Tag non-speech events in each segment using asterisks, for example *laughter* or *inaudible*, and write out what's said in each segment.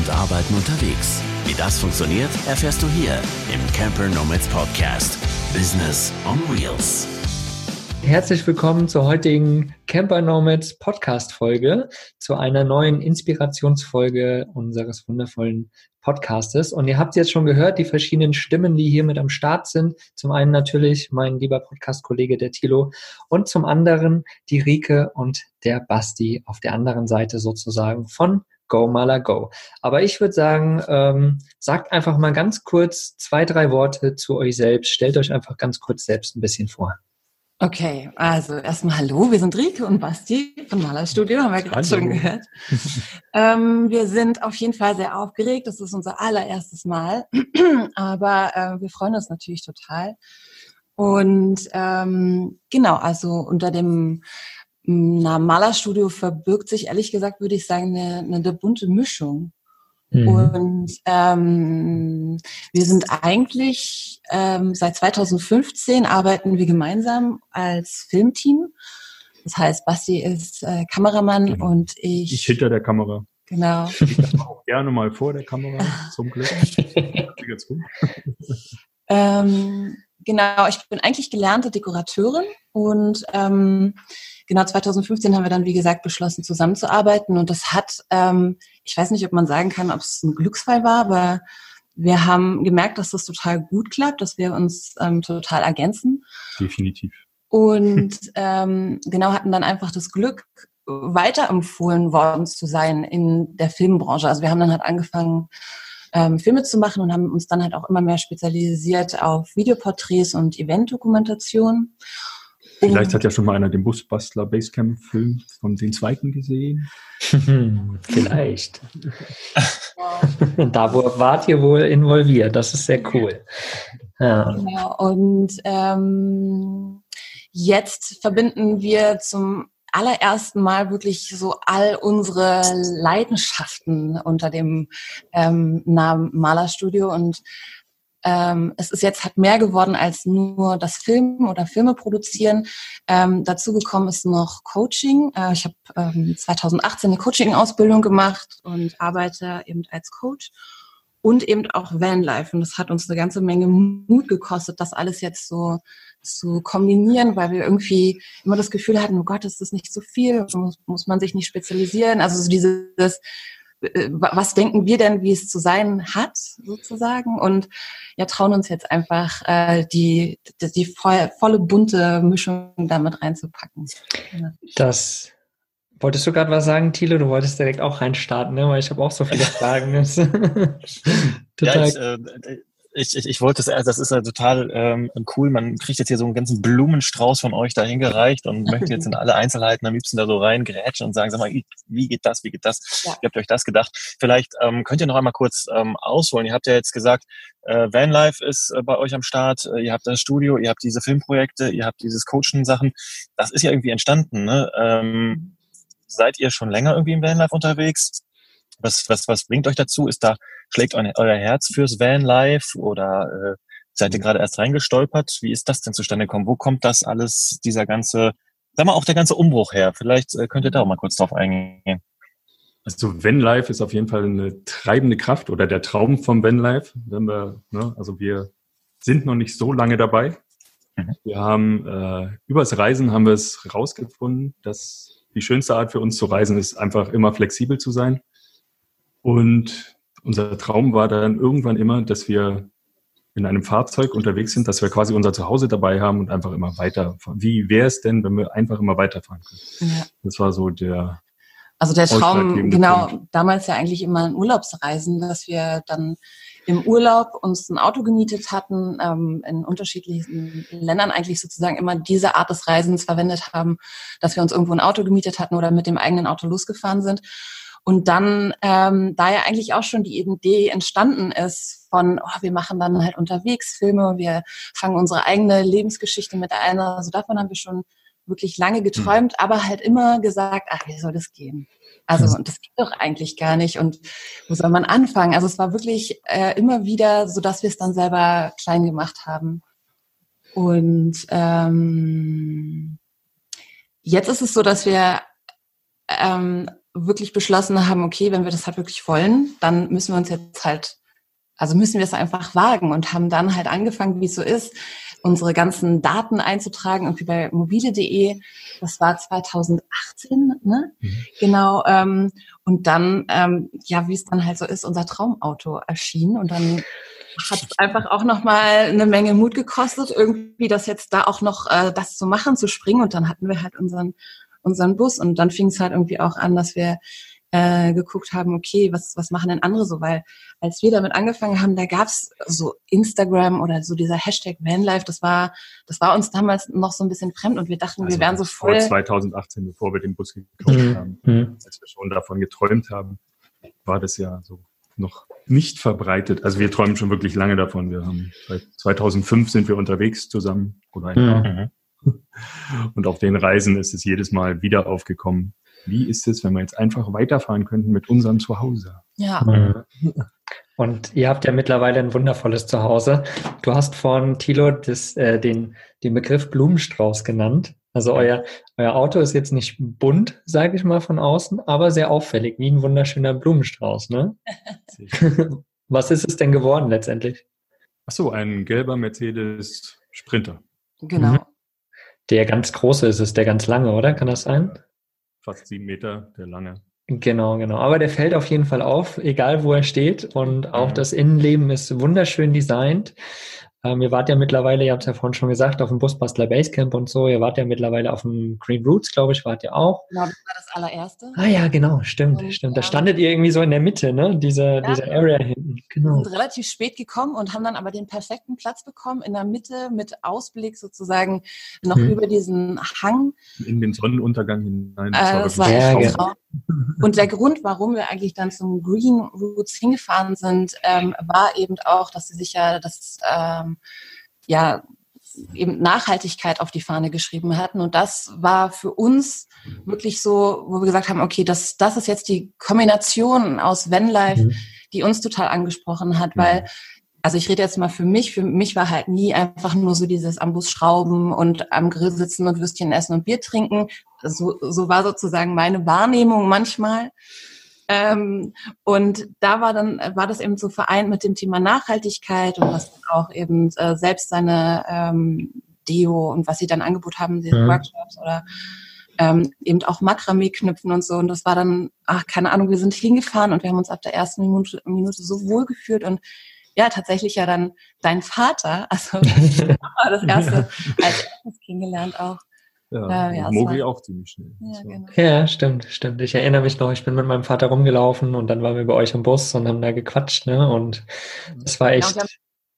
und Arbeiten unterwegs. Wie das funktioniert, erfährst du hier im Camper Nomads Podcast. Business on Wheels. Herzlich willkommen zur heutigen Camper Nomads Podcast Folge, zu einer neuen Inspirationsfolge unseres wundervollen Podcastes. Und ihr habt jetzt schon gehört, die verschiedenen Stimmen, die hier mit am Start sind. Zum einen natürlich mein lieber Podcast-Kollege, der Thilo, und zum anderen die Rike und der Basti auf der anderen Seite sozusagen von Go Mala Go. Aber ich würde sagen, ähm, sagt einfach mal ganz kurz zwei, drei Worte zu euch selbst. Stellt euch einfach ganz kurz selbst ein bisschen vor. Okay, also erstmal hallo, wir sind Rike und Basti von Malerstudio, haben wir gerade schon gehört. *laughs* ähm, wir sind auf jeden Fall sehr aufgeregt, das ist unser allererstes Mal, *clears throat* aber äh, wir freuen uns natürlich total. Und ähm, genau, also unter dem Namen Malerstudio verbirgt sich ehrlich gesagt, würde ich sagen, eine, eine bunte Mischung. Mhm. Und ähm, wir sind eigentlich ähm, seit 2015 arbeiten wir gemeinsam als Filmteam. Das heißt, Basti ist äh, Kameramann genau. und ich. Ich hinter der Kamera. Genau. Ich mache auch gerne mal vor der Kamera, zum Glück. *laughs* ähm, genau, ich bin eigentlich gelernte Dekorateurin und ähm, genau 2015 haben wir dann, wie gesagt, beschlossen, zusammenzuarbeiten. Und das hat, ähm, ich weiß nicht, ob man sagen kann, ob es ein Glücksfall war, aber wir haben gemerkt, dass das total gut klappt, dass wir uns ähm, total ergänzen. Definitiv. Und *laughs* ähm, genau hatten dann einfach das Glück, weiterempfohlen worden zu sein in der Filmbranche. Also wir haben dann halt angefangen, ähm, Filme zu machen und haben uns dann halt auch immer mehr spezialisiert auf Videoporträts und Eventdokumentation. Vielleicht hat ja schon mal einer den Busbastler Basecamp-Film von den zweiten gesehen. *laughs* Vielleicht. da wart ihr wohl involviert. Das ist sehr cool. Ja. Genau. Und ähm, jetzt verbinden wir zum allerersten Mal wirklich so all unsere Leidenschaften unter dem ähm, Namen Malerstudio und ähm, es ist jetzt hat mehr geworden als nur das Filmen oder Filme produzieren. Ähm, dazu gekommen ist noch Coaching. Äh, ich habe ähm, 2018 eine Coaching-Ausbildung gemacht und arbeite eben als Coach und eben auch Vanlife. Und das hat uns eine ganze Menge Mut gekostet, das alles jetzt so zu kombinieren, weil wir irgendwie immer das Gefühl hatten, oh Gott, ist das nicht so viel, muss, muss man sich nicht spezialisieren. Also so dieses äh, was denken wir denn, wie es zu sein hat, sozusagen? Und ja, trauen uns jetzt einfach äh, die, die, die voll, volle bunte Mischung damit reinzupacken. Das Wolltest du gerade was sagen, Thilo? Du wolltest direkt auch reinstarten, ne? weil ich habe auch so viele *laughs* Fragen. *laughs* Total. Ja, ich, äh, ich, ich, ich wollte es, das ist ja total ähm, cool. Man kriegt jetzt hier so einen ganzen Blumenstrauß von euch dahin gereicht und möchte jetzt in alle Einzelheiten am liebsten da so reingrätschen und sagen, sag mal, wie geht das, wie geht das? Ja. Wie habt ihr euch das gedacht? Vielleicht ähm, könnt ihr noch einmal kurz ähm, ausholen. Ihr habt ja jetzt gesagt, äh, Vanlife ist äh, bei euch am Start, äh, ihr habt das Studio, ihr habt diese Filmprojekte, ihr habt dieses Coaching-Sachen. Das ist ja irgendwie entstanden. Ne? Ähm, seid ihr schon länger irgendwie im Vanlife unterwegs? Was, was, was bringt euch dazu? Ist da, schlägt euer, Herz fürs Vanlife oder äh, seid ihr gerade erst reingestolpert? Wie ist das denn zustande gekommen? Wo kommt das alles, dieser ganze, sag mal, auch der ganze Umbruch her? Vielleicht äh, könnt ihr da auch mal kurz drauf eingehen. Also Vanlife ist auf jeden Fall eine treibende Kraft oder der Traum vom Vanlife. Wenn wir, ne, also wir sind noch nicht so lange dabei. Mhm. Wir haben äh, übers Reisen haben wir es rausgefunden, dass die schönste Art für uns zu reisen ist, einfach immer flexibel zu sein. Und unser Traum war dann irgendwann immer, dass wir in einem Fahrzeug unterwegs sind, dass wir quasi unser Zuhause dabei haben und einfach immer weiterfahren. Wie wäre es denn, wenn wir einfach immer weiterfahren können? Ja. Das war so der. Also der Traum, genau, Punkt. damals ja eigentlich immer ein Urlaubsreisen, dass wir dann im Urlaub uns ein Auto gemietet hatten, ähm, in unterschiedlichen Ländern eigentlich sozusagen immer diese Art des Reisens verwendet haben, dass wir uns irgendwo ein Auto gemietet hatten oder mit dem eigenen Auto losgefahren sind. Und dann, ähm, da ja eigentlich auch schon die Idee entstanden ist von, oh, wir machen dann halt unterwegs Filme, wir fangen unsere eigene Lebensgeschichte mit ein. Also davon haben wir schon wirklich lange geträumt, mhm. aber halt immer gesagt, ach, wie soll das gehen? Also und das geht doch eigentlich gar nicht. Und wo soll man anfangen? Also es war wirklich äh, immer wieder so, dass wir es dann selber klein gemacht haben. Und ähm, jetzt ist es so, dass wir ähm, wirklich beschlossen haben, okay, wenn wir das halt wirklich wollen, dann müssen wir uns jetzt halt, also müssen wir es einfach wagen und haben dann halt angefangen, wie es so ist, unsere ganzen Daten einzutragen, irgendwie bei mobile.de. Das war 2018, ne? Mhm. Genau. Ähm, und dann, ähm, ja, wie es dann halt so ist, unser Traumauto erschien und dann hat es einfach auch nochmal eine Menge Mut gekostet, irgendwie das jetzt da auch noch äh, das zu machen, zu springen. Und dann hatten wir halt unseren, unseren Bus und dann fing es halt irgendwie auch an, dass wir äh, geguckt haben, okay, was, was machen denn andere so? Weil als wir damit angefangen haben, da gab's so Instagram oder so dieser Hashtag Vanlife, das war, das war uns damals noch so ein bisschen fremd und wir dachten, also wir wären so voll. 2018, bevor wir den Bus gekauft mhm. haben, mhm. als wir schon davon geträumt haben, war das ja so noch nicht verbreitet. Also wir träumen schon wirklich lange davon. Wir haben seit 2005 sind wir unterwegs zusammen oder ein Jahr. Mhm. *laughs* Und auf den Reisen ist es jedes Mal wieder aufgekommen. Wie ist es, wenn wir jetzt einfach weiterfahren könnten mit unserem Zuhause? Ja. Mhm. *laughs* Und ihr habt ja mittlerweile ein wundervolles Zuhause. Du hast von Thilo das, äh, den, den Begriff Blumenstrauß genannt. Also euer, euer Auto ist jetzt nicht bunt, sage ich mal von außen, aber sehr auffällig, wie ein wunderschöner Blumenstrauß. Ne? *laughs* Was ist es denn geworden letztendlich? Ach so, ein gelber Mercedes Sprinter. Genau. Mhm. Der ganz große ist es, der ganz lange, oder? Kann das sein? Fast sieben Meter, der lange. Genau, genau. Aber der fällt auf jeden Fall auf, egal wo er steht. Und auch mhm. das Innenleben ist wunderschön designt. Ähm, ihr wart ja mittlerweile, ihr habt es ja vorhin schon gesagt, auf dem Busbastler Basecamp und so. Ihr wart ja mittlerweile auf dem Green Roots, glaube ich, wart ihr auch. Genau, das war das allererste. Ah ja, genau, stimmt, und, stimmt. Da standet ihr irgendwie so in der Mitte, ne? Diese, ja, diese Area hinten. Genau. Wir sind relativ spät gekommen und haben dann aber den perfekten Platz bekommen in der Mitte mit Ausblick sozusagen noch hm. über diesen Hang. In den Sonnenuntergang hinein. Das, äh, das war ja, genau. *laughs* Und der Grund, warum wir eigentlich dann zum Green Roots hingefahren sind, ähm, war eben auch, dass sie sich ja das ähm, ja eben Nachhaltigkeit auf die Fahne geschrieben hatten. Und das war für uns wirklich so, wo wir gesagt haben, okay, das, das ist jetzt die Kombination aus Vanlife, mhm. die uns total angesprochen hat, weil also ich rede jetzt mal für mich, für mich war halt nie einfach nur so dieses am Bus schrauben und am Grill sitzen und Würstchen essen und Bier trinken. So, so war sozusagen meine Wahrnehmung manchmal. Ähm, und da war dann, war das eben so vereint mit dem Thema Nachhaltigkeit und was auch eben äh, selbst seine ähm, Deo und was sie dann angeboten haben, diese ja. Workshops oder ähm, eben auch Makramee knüpfen und so. Und das war dann, ach, keine Ahnung, wir sind hingefahren und wir haben uns ab der ersten Minute, Minute so wohl gefühlt und ja, tatsächlich ja dann dein Vater, also *laughs* *laughs* das erste als erstes kennengelernt auch. Ja, äh, ja Mogi auch ziemlich schnell. Ja, genau. ja, stimmt, stimmt. Ich erinnere mich noch, ich bin mit meinem Vater rumgelaufen und dann waren wir bei euch im Bus und haben da gequatscht, ne? Und es war echt. Ja,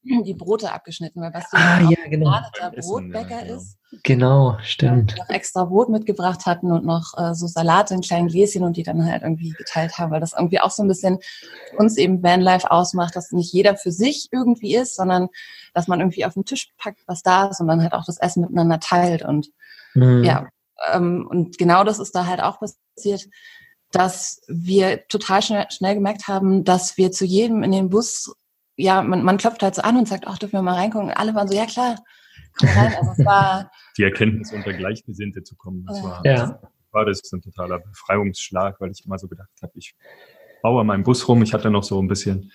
*clears throat* die Brote abgeschnitten, weil Basti ah, ja, genau. Brotbäcker ja, genau. ist. Genau, stimmt. noch extra Brot mitgebracht hatten und noch äh, so Salate in kleinen Gläschen und die dann halt irgendwie geteilt haben, weil das irgendwie auch so ein bisschen uns eben Vanlife ausmacht, dass nicht jeder für sich irgendwie ist, sondern dass man irgendwie auf den Tisch packt, was da ist und dann halt auch das Essen miteinander teilt und Mhm. Ja, ähm, und genau das ist da halt auch passiert, dass wir total schnell, schnell gemerkt haben, dass wir zu jedem in den Bus, ja, man, man klopft halt so an und sagt, ach, dürfen wir mal reingucken? Und alle waren so, ja klar, komm rein. Also es war *laughs* Die Erkenntnis, unter Gleichgesinnte zu kommen, das war, ja. war das ein totaler Befreiungsschlag, weil ich immer so gedacht habe, ich baue meinen Bus rum. Ich hatte noch so ein bisschen,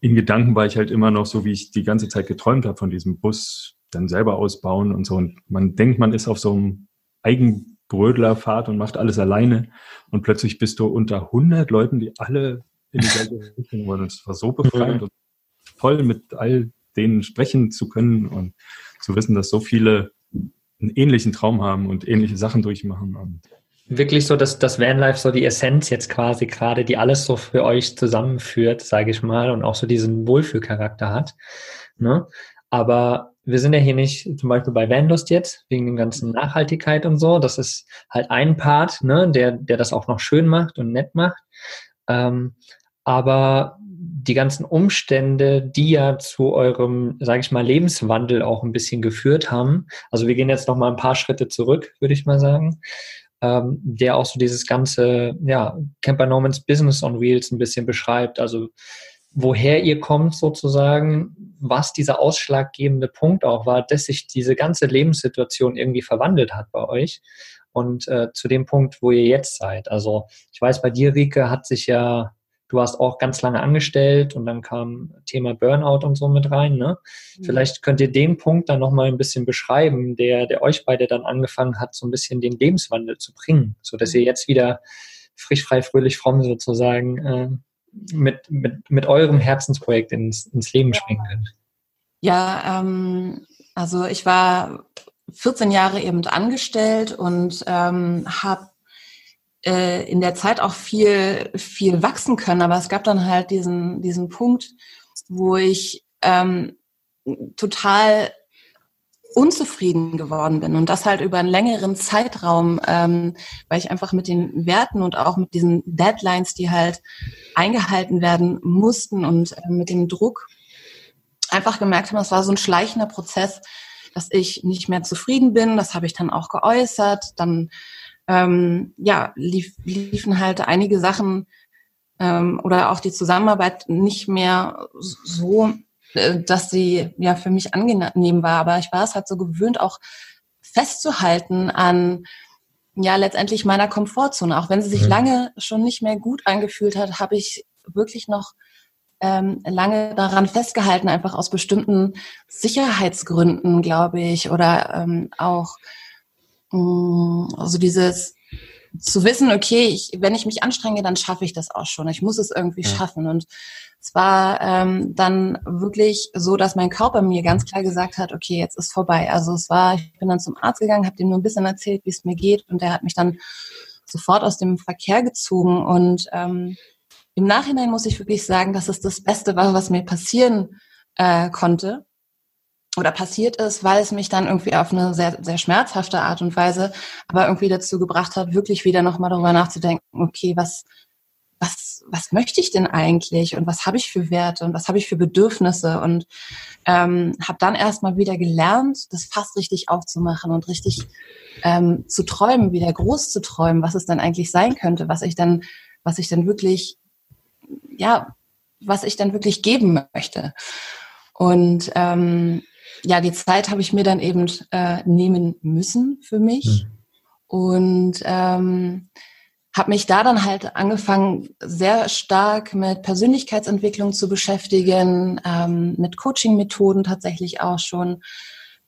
in Gedanken war ich halt immer noch so, wie ich die ganze Zeit geträumt habe von diesem Bus, dann selber ausbauen und so. Und man denkt, man ist auf so einem Eigenbrödlerfahrt und macht alles alleine. Und plötzlich bist du unter 100 Leuten, die alle in dieselbe Richtung wollen. Und es war so befreiend und toll, mit all denen sprechen zu können und zu wissen, dass so viele einen ähnlichen Traum haben und ähnliche Sachen durchmachen. Und Wirklich so, dass das Vanlife so die Essenz jetzt quasi gerade, die alles so für euch zusammenführt, sage ich mal, und auch so diesen Wohlfühlcharakter hat. Ne? Aber wir sind ja hier nicht zum Beispiel bei Vanlust jetzt, wegen der ganzen Nachhaltigkeit und so. Das ist halt ein Part, ne, der, der das auch noch schön macht und nett macht. Ähm, aber die ganzen Umstände, die ja zu eurem, sage ich mal, Lebenswandel auch ein bisschen geführt haben. Also wir gehen jetzt noch mal ein paar Schritte zurück, würde ich mal sagen, ähm, der auch so dieses ganze, ja, Camper Normans Business on Wheels ein bisschen beschreibt. Also woher ihr kommt sozusagen, was dieser ausschlaggebende Punkt auch war, dass sich diese ganze Lebenssituation irgendwie verwandelt hat bei euch und äh, zu dem Punkt, wo ihr jetzt seid. Also ich weiß, bei dir, Rike, hat sich ja, du warst auch ganz lange angestellt und dann kam Thema Burnout und so mit rein. Ne? Mhm. Vielleicht könnt ihr den Punkt dann nochmal ein bisschen beschreiben, der, der euch beide dann angefangen hat, so ein bisschen den Lebenswandel zu bringen, sodass ihr jetzt wieder frisch, frei, fröhlich, fromm sozusagen äh, mit, mit, mit eurem Herzensprojekt ins, ins Leben springen könnt. Ja, ähm, also ich war 14 Jahre eben angestellt und ähm, habe äh, in der Zeit auch viel, viel wachsen können. Aber es gab dann halt diesen, diesen Punkt, wo ich ähm, total unzufrieden geworden bin und das halt über einen längeren Zeitraum, ähm, weil ich einfach mit den Werten und auch mit diesen Deadlines, die halt eingehalten werden mussten und äh, mit dem Druck einfach gemerkt habe, es war so ein schleichender Prozess, dass ich nicht mehr zufrieden bin. Das habe ich dann auch geäußert. Dann ähm, ja, lief, liefen halt einige Sachen ähm, oder auch die Zusammenarbeit nicht mehr so, dass sie ja für mich angenehm war. Aber ich war es halt so gewöhnt, auch festzuhalten an ja letztendlich meiner Komfortzone. Auch wenn sie sich mhm. lange schon nicht mehr gut angefühlt hat, habe ich wirklich noch ähm, lange daran festgehalten, einfach aus bestimmten Sicherheitsgründen, glaube ich, oder ähm, auch mh, mm, also dieses zu wissen, okay, ich, wenn ich mich anstrenge, dann schaffe ich das auch schon. Ich muss es irgendwie ja. schaffen. Und es war ähm, dann wirklich so, dass mein Körper mir ganz klar gesagt hat, okay, jetzt ist vorbei. Also es war, ich bin dann zum Arzt gegangen, habe dem nur ein bisschen erzählt, wie es mir geht, und der hat mich dann sofort aus dem Verkehr gezogen und ähm, im Nachhinein muss ich wirklich sagen, dass es das Beste war, was mir passieren äh, konnte oder passiert ist, weil es mich dann irgendwie auf eine sehr, sehr schmerzhafte Art und Weise aber irgendwie dazu gebracht hat, wirklich wieder nochmal darüber nachzudenken, okay, was, was, was möchte ich denn eigentlich und was habe ich für Werte und was habe ich für Bedürfnisse und ähm, habe dann erstmal wieder gelernt, das fast richtig aufzumachen und richtig ähm, zu träumen, wieder groß zu träumen, was es dann eigentlich sein könnte, was ich dann, was ich dann wirklich ja, was ich dann wirklich geben möchte. Und ähm, ja, die Zeit habe ich mir dann eben äh, nehmen müssen für mich. Mhm. Und ähm, habe mich da dann halt angefangen, sehr stark mit Persönlichkeitsentwicklung zu beschäftigen, ähm, mit Coaching-Methoden tatsächlich auch schon.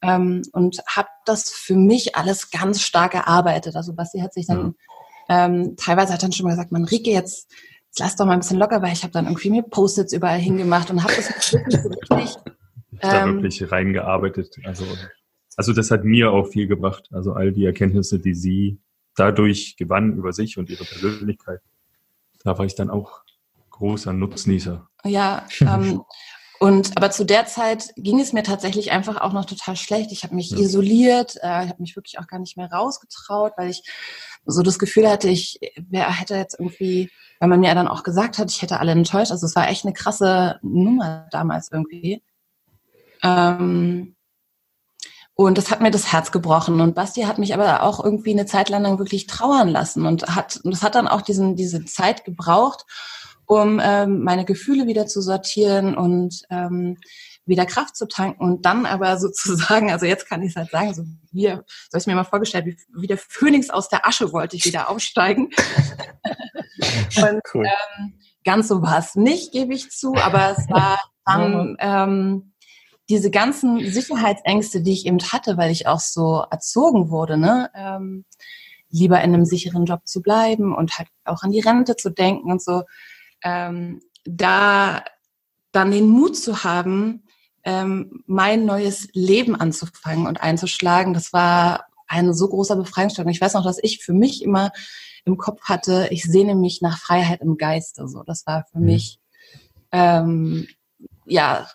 Ähm, und habe das für mich alles ganz stark erarbeitet. Also Basti hat sich dann mhm. ähm, teilweise hat dann schon mal gesagt, man Rike, jetzt jetzt lass doch mal ein bisschen locker, weil ich habe dann irgendwie mir Post-its überall hingemacht und habe das *laughs* wirklich so richtig da ähm, wirklich reingearbeitet. Also, also das hat mir auch viel gebracht. Also all die Erkenntnisse, die sie dadurch gewann über sich und ihre Persönlichkeit, da war ich dann auch großer Nutznießer. Ja, *laughs* ähm, und aber zu der Zeit ging es mir tatsächlich einfach auch noch total schlecht. Ich habe mich ja. isoliert, äh, ich habe mich wirklich auch gar nicht mehr rausgetraut, weil ich so das Gefühl hatte, ich wer hätte jetzt irgendwie, weil man mir dann auch gesagt hat, ich hätte alle enttäuscht. Also es war echt eine krasse Nummer damals irgendwie. Ähm, und das hat mir das Herz gebrochen. Und Basti hat mich aber auch irgendwie eine Zeit lang wirklich trauern lassen und hat, und das hat dann auch diesen, diese Zeit gebraucht, um ähm, meine Gefühle wieder zu sortieren und ähm, wieder Kraft zu tanken und dann aber *laughs* sozusagen, also jetzt kann ich es halt sagen, so wie, so habe ich mir mal vorgestellt, wie, wie der Phönix aus der Asche wollte ich wieder aufsteigen. *laughs* und cool. ähm, ganz so war es nicht, gebe ich zu, aber es war *laughs* dann ähm, diese ganzen Sicherheitsängste, die ich eben hatte, weil ich auch so erzogen wurde, ne? Ähm, lieber in einem sicheren Job zu bleiben und halt auch an die Rente zu denken und so ähm, da dann den Mut zu haben, ähm, mein neues Leben anzufangen und einzuschlagen, das war ein so großer Befreiungsschlag. Ich weiß noch, dass ich für mich immer im Kopf hatte, ich sehne mich nach Freiheit im Geiste. So, das war für mhm. mich ähm, ja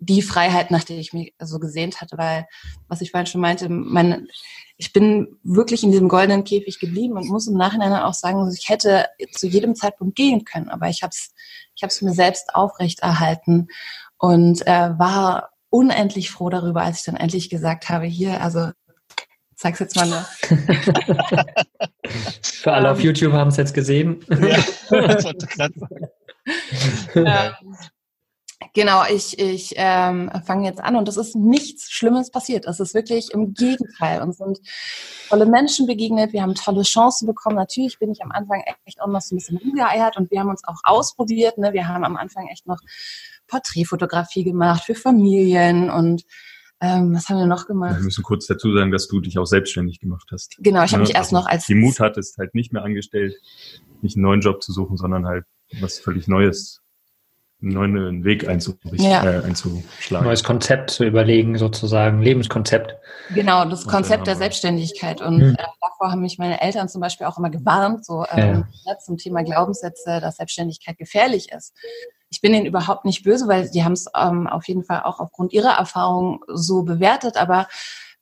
die Freiheit, nach der ich mich so gesehnt hatte, weil was ich vorhin schon meinte, mein, ich bin wirklich in diesem goldenen Käfig geblieben und muss im Nachhinein auch sagen, ich hätte zu jedem Zeitpunkt gehen können, aber ich habe es ich hab's mir selbst aufrechterhalten und äh, war unendlich froh darüber, als ich dann endlich gesagt habe, hier, also sag's jetzt mal. Ne? Für alle auf ähm. YouTube haben es jetzt gesehen. Ja, das *laughs* ähm, Genau, ich, ich ähm, fange jetzt an und es ist nichts Schlimmes passiert. Es ist wirklich im Gegenteil. Uns sind tolle Menschen begegnet, wir haben tolle Chancen bekommen. Natürlich bin ich am Anfang echt auch noch so ein bisschen rumgeeiert und wir haben uns auch ausprobiert. Ne? Wir haben am Anfang echt noch Porträtfotografie gemacht für Familien und ähm, was haben wir noch gemacht? Wir müssen kurz dazu sagen, dass du dich auch selbstständig gemacht hast. Genau, ich habe mich erst also noch als die Mut hattest, halt nicht mehr angestellt, nicht einen neuen Job zu suchen, sondern halt was völlig Neues einen neuen Weg einzurichten, ja. äh, einzuschlagen. Neues Konzept zu überlegen, sozusagen, Lebenskonzept. Genau, das Konzept der Selbstständigkeit. Und hm. äh, davor haben mich meine Eltern zum Beispiel auch immer gewarnt, so ähm, ja. zum Thema Glaubenssätze, dass Selbstständigkeit gefährlich ist. Ich bin ihnen überhaupt nicht böse, weil die haben es ähm, auf jeden Fall auch aufgrund ihrer Erfahrung so bewertet, aber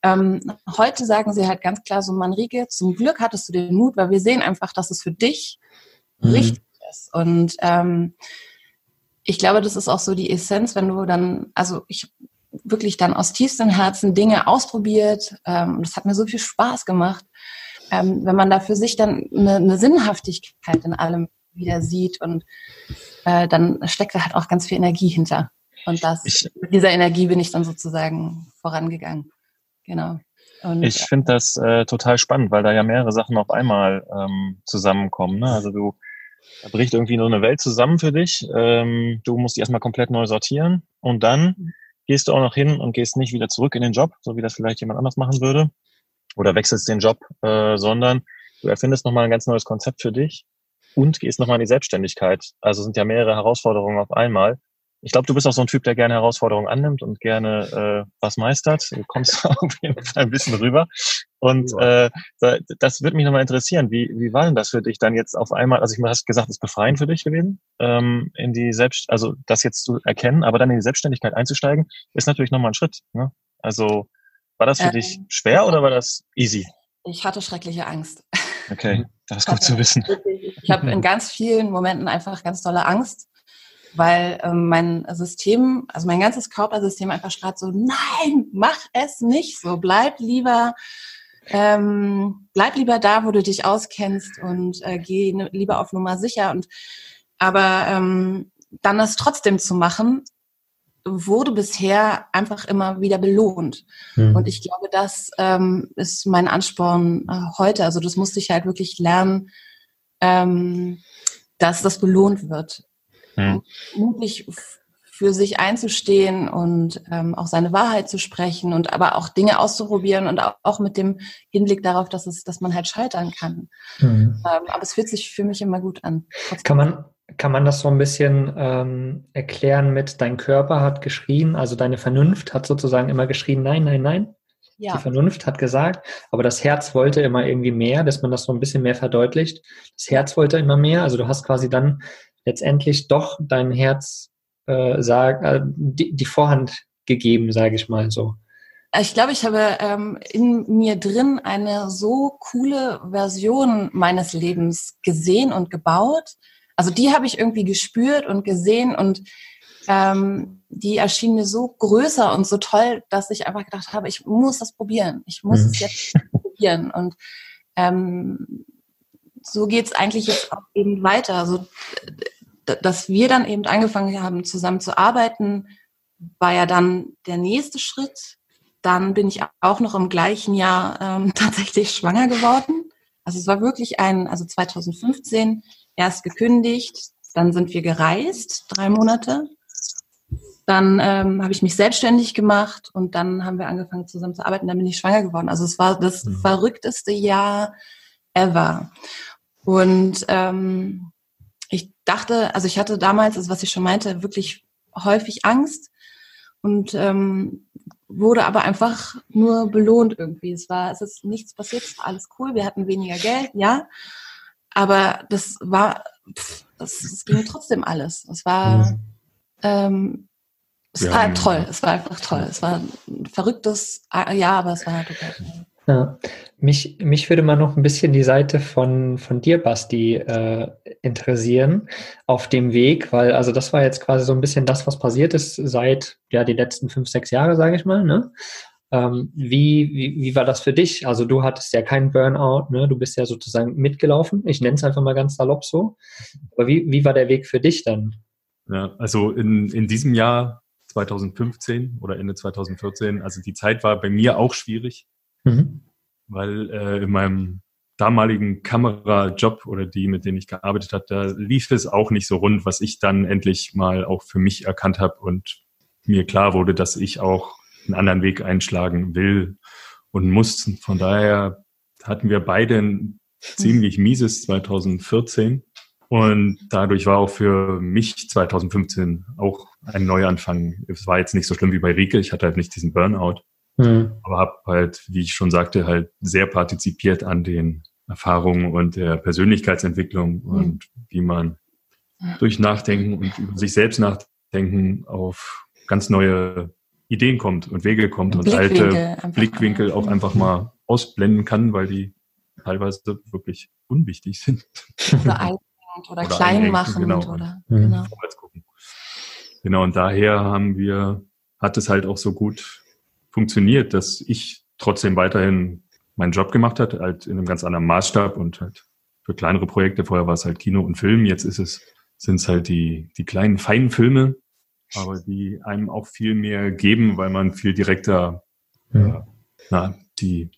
ähm, heute sagen sie halt ganz klar so, Manrike, zum Glück hattest du den Mut, weil wir sehen einfach, dass es für dich mhm. richtig ist. Und ähm, ich glaube, das ist auch so die Essenz, wenn du dann, also ich wirklich dann aus tiefstem Herzen Dinge ausprobiert. Ähm, das hat mir so viel Spaß gemacht, ähm, wenn man da für sich dann eine, eine Sinnhaftigkeit in allem wieder sieht und äh, dann steckt da halt auch ganz viel Energie hinter. Und das, ich, mit dieser Energie bin ich dann sozusagen vorangegangen. Genau. Und, ich finde das äh, total spannend, weil da ja mehrere Sachen auf einmal ähm, zusammenkommen. Ne? Also du da bricht irgendwie nur eine Welt zusammen für dich. Ähm, du musst die erstmal komplett neu sortieren und dann gehst du auch noch hin und gehst nicht wieder zurück in den Job, so wie das vielleicht jemand anders machen würde, oder wechselst den Job, äh, sondern du erfindest nochmal ein ganz neues Konzept für dich und gehst nochmal in die Selbstständigkeit. Also sind ja mehrere Herausforderungen auf einmal ich glaube, du bist auch so ein Typ, der gerne Herausforderungen annimmt und gerne äh, was meistert. Du kommst *laughs* auf jeden Fall ein bisschen rüber. Und äh, das würde mich nochmal interessieren. Wie, wie war denn das für dich dann jetzt auf einmal? Also ich hast gesagt, es ist befreiend für dich gewesen, ähm, in die Selbst, also das jetzt zu erkennen, aber dann in die Selbstständigkeit einzusteigen, ist natürlich nochmal ein Schritt. Ne? Also war das für ähm, dich schwer oder war das easy? Ich hatte schreckliche Angst. Okay, das ist gut zu *laughs* wissen. Ich habe in ganz vielen Momenten einfach ganz tolle Angst weil ähm, mein System, also mein ganzes Körpersystem einfach schreit so, nein, mach es nicht so, bleib lieber, ähm, bleib lieber da, wo du dich auskennst und äh, geh lieber auf Nummer sicher und aber ähm, dann das trotzdem zu machen, wurde bisher einfach immer wieder belohnt. Mhm. Und ich glaube, das ähm, ist mein Ansporn äh, heute. Also das musste ich halt wirklich lernen, ähm, dass das belohnt wird mhm. mutig für sich einzustehen und ähm, auch seine Wahrheit zu sprechen und aber auch Dinge auszuprobieren und auch, auch mit dem Hinblick darauf, dass es, dass man halt scheitern kann. Mhm. Ähm, aber es fühlt sich für mich immer gut an. Kann man, kann man das so ein bisschen ähm, erklären mit dein Körper hat geschrien, also deine Vernunft hat sozusagen immer geschrien, nein, nein, nein. Ja. Die Vernunft hat gesagt, aber das Herz wollte immer irgendwie mehr, dass man das so ein bisschen mehr verdeutlicht. Das Herz wollte immer mehr, also du hast quasi dann letztendlich doch dein Herz äh, sag, äh, die, die Vorhand gegeben, sage ich mal so. Ich glaube, ich habe ähm, in mir drin eine so coole Version meines Lebens gesehen und gebaut. Also die habe ich irgendwie gespürt und gesehen und ähm, die erschien mir so größer und so toll, dass ich einfach gedacht habe, ich muss das probieren. Ich muss mhm. es jetzt probieren. Und ähm, so geht's eigentlich jetzt auch eben weiter. Also, dass wir dann eben angefangen haben, zusammen zu arbeiten, war ja dann der nächste Schritt. Dann bin ich auch noch im gleichen Jahr ähm, *laughs* tatsächlich schwanger geworden. Also es war wirklich ein, also 2015 erst gekündigt, dann sind wir gereist, drei Monate. Dann ähm, habe ich mich selbstständig gemacht und dann haben wir angefangen zusammen zu arbeiten. Dann bin ich schwanger geworden. Also es war das mhm. verrückteste Jahr ever. Und ähm, dachte, also ich hatte damals, also was ich schon meinte, wirklich häufig Angst und ähm, wurde aber einfach nur belohnt irgendwie. Es war, es ist nichts passiert, es war alles cool, wir hatten weniger Geld, ja, aber das war, pff, das, das ging trotzdem alles. Es war, ähm, es ja, war toll, es war einfach toll. Es war ein verrücktes Jahr, aber es war total toll. Ja. Mich, mich würde mal noch ein bisschen die Seite von, von dir, Basti, äh, interessieren auf dem Weg, weil also das war jetzt quasi so ein bisschen das, was passiert ist seit ja die letzten fünf, sechs Jahre, sage ich mal. Ne? Ähm, wie, wie, wie war das für dich? Also du hattest ja keinen Burnout, ne? du bist ja sozusagen mitgelaufen. Ich nenne es einfach mal ganz salopp so. Aber wie, wie war der Weg für dich dann? Ja, also in, in diesem Jahr 2015 oder Ende 2014, also die Zeit war bei mir auch schwierig, mhm. weil äh, in meinem damaligen Kamerajob oder die, mit denen ich gearbeitet habe, da lief es auch nicht so rund, was ich dann endlich mal auch für mich erkannt habe und mir klar wurde, dass ich auch einen anderen Weg einschlagen will und muss. Von daher hatten wir beide ein ziemlich *laughs* mieses 2014 und dadurch war auch für mich 2015 auch ein Neuanfang. Es war jetzt nicht so schlimm wie bei Rike, ich hatte halt nicht diesen Burnout, mhm. aber habe halt, wie ich schon sagte, halt sehr partizipiert an den Erfahrungen und der Persönlichkeitsentwicklung mhm. und wie man durch Nachdenken und über sich selbst nachdenken auf ganz neue Ideen kommt und Wege kommt und alte Blickwinkel auch einfach mal ausblenden kann, weil die teilweise wirklich unwichtig sind. Oder oder, oder klein machen. Genau. Oder, genau. genau, und daher haben wir, hat es halt auch so gut funktioniert, dass ich trotzdem weiterhin meinen Job gemacht hat, halt in einem ganz anderen Maßstab und halt für kleinere Projekte. Vorher war es halt Kino und Film, jetzt ist es, sind es halt die, die kleinen, feinen Filme, aber die einem auch viel mehr geben, weil man viel direkter, ja. äh, na, die,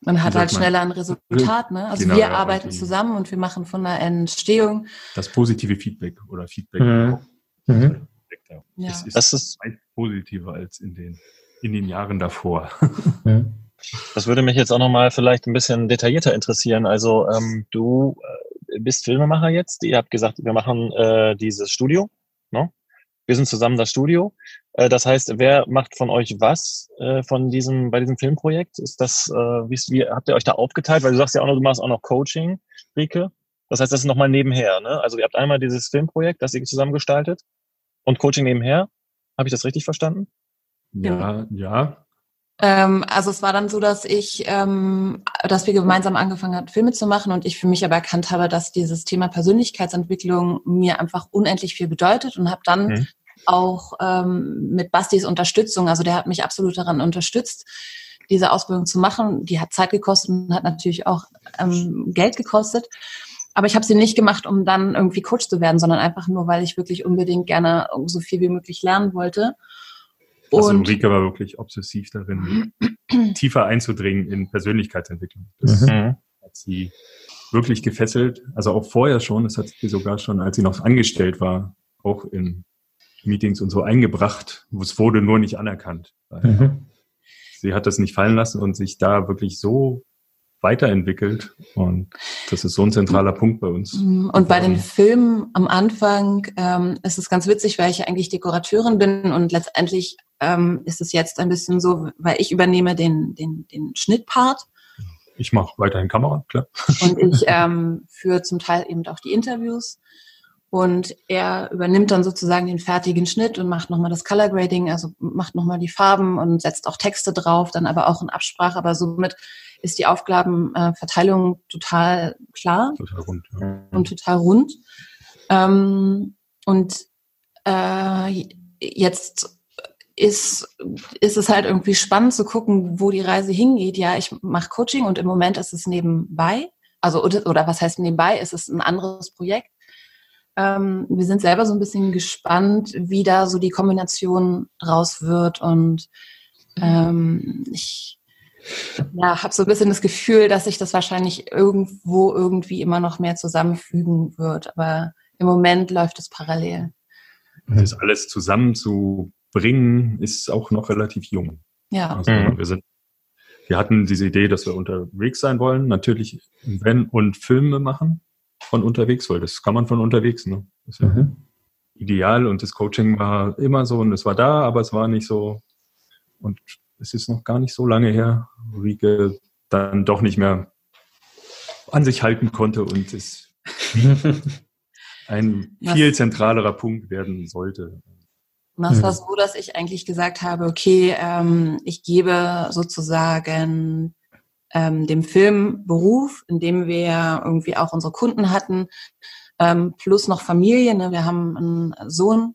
man hat halt schneller ein Resultat, ne? Also genau, wir ja, arbeiten zusammen und wir machen von der Entstehung. Das positive Feedback oder Feedback. Mhm. Mhm. Ja. Das ist, das ist positiver als in den, in den Jahren davor. *laughs* Das würde mich jetzt auch nochmal vielleicht ein bisschen detaillierter interessieren. Also ähm, du äh, bist Filmemacher jetzt. Ihr habt gesagt, wir machen äh, dieses Studio. Ne? Wir sind zusammen das Studio. Äh, das heißt, wer macht von euch was äh, von diesem bei diesem Filmprojekt? Ist das äh, wie, wie habt ihr euch da aufgeteilt? Weil du sagst ja auch noch, du machst auch noch Coaching, Rike. Das heißt, das ist nochmal nebenher. Ne? Also ihr habt einmal dieses Filmprojekt, das ihr zusammen gestaltet und Coaching nebenher. Habe ich das richtig verstanden? Ja, ja. Ähm, also es war dann so, dass ich, ähm, dass wir gemeinsam angefangen haben, Filme zu machen und ich für mich aber erkannt habe, dass dieses Thema Persönlichkeitsentwicklung mir einfach unendlich viel bedeutet und habe dann mhm. auch ähm, mit Bastis Unterstützung, also der hat mich absolut daran unterstützt, diese Ausbildung zu machen. Die hat Zeit gekostet und hat natürlich auch ähm, Geld gekostet. Aber ich habe sie nicht gemacht, um dann irgendwie Coach zu werden, sondern einfach nur, weil ich wirklich unbedingt gerne so viel wie möglich lernen wollte. Also und Ulrike war wirklich obsessiv darin, *clears throat* tiefer einzudringen in Persönlichkeitsentwicklung. Das mhm. hat sie wirklich gefesselt. Also auch vorher schon, das hat sie sogar schon, als sie noch angestellt war, auch in Meetings und so eingebracht. Es wurde nur nicht anerkannt. Mhm. Sie hat das nicht fallen lassen und sich da wirklich so weiterentwickelt. Und das ist so ein zentraler Punkt bei uns. Mhm. Und bei den Filmen am Anfang ähm, ist es ganz witzig, weil ich ja eigentlich Dekorateurin bin und letztendlich ähm, ist es jetzt ein bisschen so, weil ich übernehme den, den, den Schnittpart. Ich mache weiterhin Kamera, klar. Und ich *laughs* ähm, führe zum Teil eben auch die Interviews. Und er übernimmt dann sozusagen den fertigen Schnitt und macht nochmal das Color Grading, also macht nochmal die Farben und setzt auch Texte drauf, dann aber auch in Absprache. Aber somit ist die Aufgabenverteilung total klar. Total rund. Ja. Und total rund. Ähm, und äh, jetzt ist, ist es halt irgendwie spannend zu gucken, wo die Reise hingeht. Ja, ich mache Coaching und im Moment ist es nebenbei. Also, oder, oder was heißt nebenbei? Ist es ein anderes Projekt? Ähm, wir sind selber so ein bisschen gespannt, wie da so die Kombination raus wird. Und ähm, ich ja, habe so ein bisschen das Gefühl, dass sich das wahrscheinlich irgendwo irgendwie immer noch mehr zusammenfügen wird. Aber im Moment läuft es parallel. Das alles zusammen zu bringen, ist auch noch relativ jung. Ja. Also mhm. wir sind, wir hatten diese Idee, dass wir unterwegs sein wollen, natürlich wenn und Filme machen von unterwegs, weil das kann man von unterwegs, ne? Das ist ja mhm. ideal und das Coaching war immer so und es war da, aber es war nicht so und es ist noch gar nicht so lange her, wo Rieke dann doch nicht mehr an sich halten konnte und es *laughs* ein viel zentralerer Punkt werden sollte. Und das war mhm. so, dass ich eigentlich gesagt habe, okay, ähm, ich gebe sozusagen ähm, dem Film Beruf, in dem wir irgendwie auch unsere Kunden hatten, ähm, plus noch Familie. Ne? Wir haben einen Sohn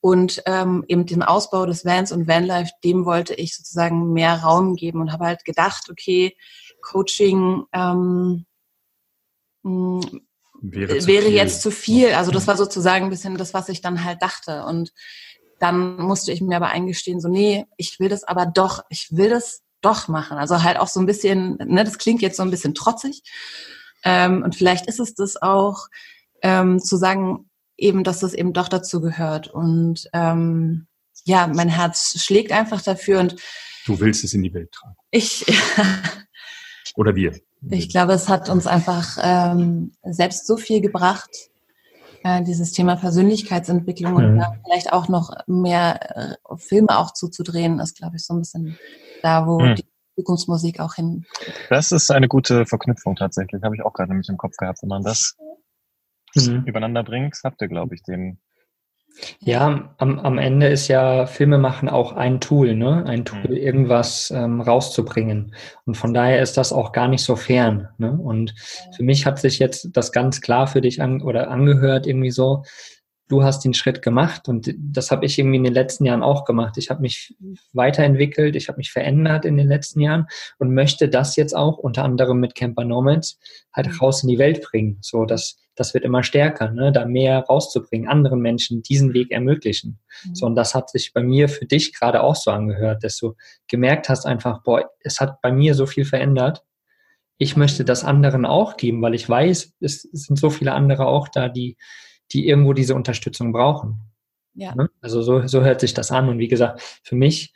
und ähm, eben den Ausbau des Vans und Vanlife, dem wollte ich sozusagen mehr Raum geben und habe halt gedacht, okay, Coaching ähm, wäre, wäre jetzt zu viel. Also das war sozusagen ein bisschen das, was ich dann halt dachte. Und dann musste ich mir aber eingestehen, so, nee, ich will das aber doch, ich will das doch machen. Also halt auch so ein bisschen, ne, das klingt jetzt so ein bisschen trotzig. Ähm, und vielleicht ist es das auch, ähm, zu sagen, eben, dass das eben doch dazu gehört. Und ähm, ja, mein Herz schlägt einfach dafür und du willst es in die Welt tragen. Ich *laughs* oder wir. Ich glaube, es hat uns einfach ähm, selbst so viel gebracht, äh, dieses Thema Persönlichkeitsentwicklung mhm. und vielleicht auch noch mehr äh, Filme auch zuzudrehen, ist, glaube ich, so ein bisschen da, wo mhm. die Zukunftsmusik auch hin. Das ist eine gute Verknüpfung tatsächlich, habe ich auch gerade nämlich im Kopf gehabt. Wenn man das mhm. übereinander bringt, habt ihr, glaube ich, den ja, am, am Ende ist ja Filme machen auch ein Tool, ne? Ein Tool, mhm. irgendwas ähm, rauszubringen. Und von daher ist das auch gar nicht so fern. Ne? Und für mich hat sich jetzt das ganz klar für dich an, oder angehört, irgendwie so, du hast den Schritt gemacht und das habe ich irgendwie in den letzten Jahren auch gemacht. Ich habe mich weiterentwickelt, ich habe mich verändert in den letzten Jahren und möchte das jetzt auch unter anderem mit Camper Nomads halt mhm. raus in die Welt bringen. So, dass das wird immer stärker, ne? da mehr rauszubringen, anderen Menschen diesen Weg ermöglichen. Mhm. So, und das hat sich bei mir für dich gerade auch so angehört, dass du gemerkt hast einfach, boah, es hat bei mir so viel verändert. Ich möchte das anderen auch geben, weil ich weiß, es sind so viele andere auch da, die, die irgendwo diese Unterstützung brauchen. Ja. Ne? Also so, so hört sich das an. Und wie gesagt, für mich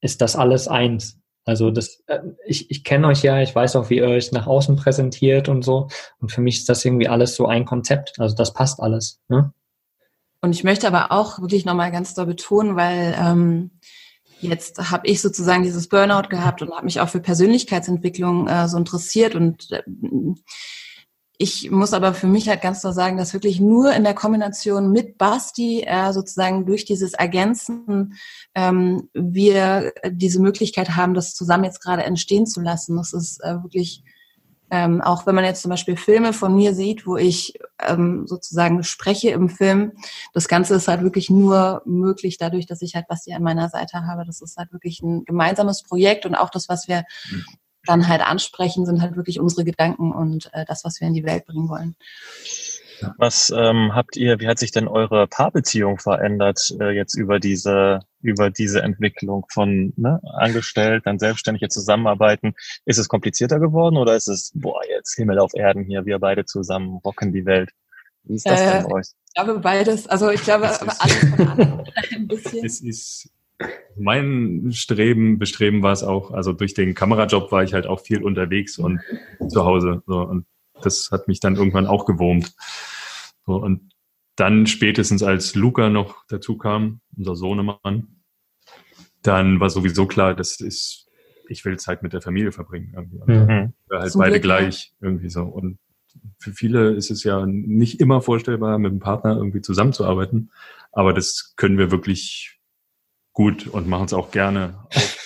ist das alles eins. Also das, äh, ich, ich kenne euch ja, ich weiß auch, wie ihr euch nach außen präsentiert und so. Und für mich ist das irgendwie alles so ein Konzept. Also das passt alles. Ne? Und ich möchte aber auch wirklich nochmal ganz doll betonen, weil ähm, jetzt habe ich sozusagen dieses Burnout gehabt und habe mich auch für Persönlichkeitsentwicklung äh, so interessiert und äh, ich muss aber für mich halt ganz klar sagen, dass wirklich nur in der Kombination mit Basti äh, sozusagen durch dieses Ergänzen ähm, wir diese Möglichkeit haben, das zusammen jetzt gerade entstehen zu lassen. Das ist äh, wirklich, ähm, auch wenn man jetzt zum Beispiel Filme von mir sieht, wo ich ähm, sozusagen spreche im Film, das Ganze ist halt wirklich nur möglich dadurch, dass ich halt Basti an meiner Seite habe. Das ist halt wirklich ein gemeinsames Projekt und auch das, was wir mhm dann halt ansprechen, sind halt wirklich unsere Gedanken und äh, das, was wir in die Welt bringen wollen. Was ähm, habt ihr, wie hat sich denn eure Paarbeziehung verändert äh, jetzt über diese, über diese Entwicklung von ne, angestellt, dann selbstständig jetzt zusammenarbeiten? Ist es komplizierter geworden oder ist es, boah, jetzt Himmel auf Erden hier, wir beide zusammen rocken die Welt? Wie ist das äh, denn bei euch? Ich glaube beides, also ich glaube alles von *laughs* ein bisschen. Es ist mein Streben, Bestreben war es auch, also durch den Kamerajob war ich halt auch viel unterwegs und zu Hause. So, und das hat mich dann irgendwann auch gewurmt. So, und dann spätestens als Luca noch dazu kam, unser Sohnemann, dann war sowieso klar, das ist, ich will Zeit mit der Familie verbringen. Irgendwie. Mhm. Wir halt Zum beide Glück, gleich irgendwie so. Und für viele ist es ja nicht immer vorstellbar, mit einem Partner irgendwie zusammenzuarbeiten. Aber das können wir wirklich gut und machen es auch gerne.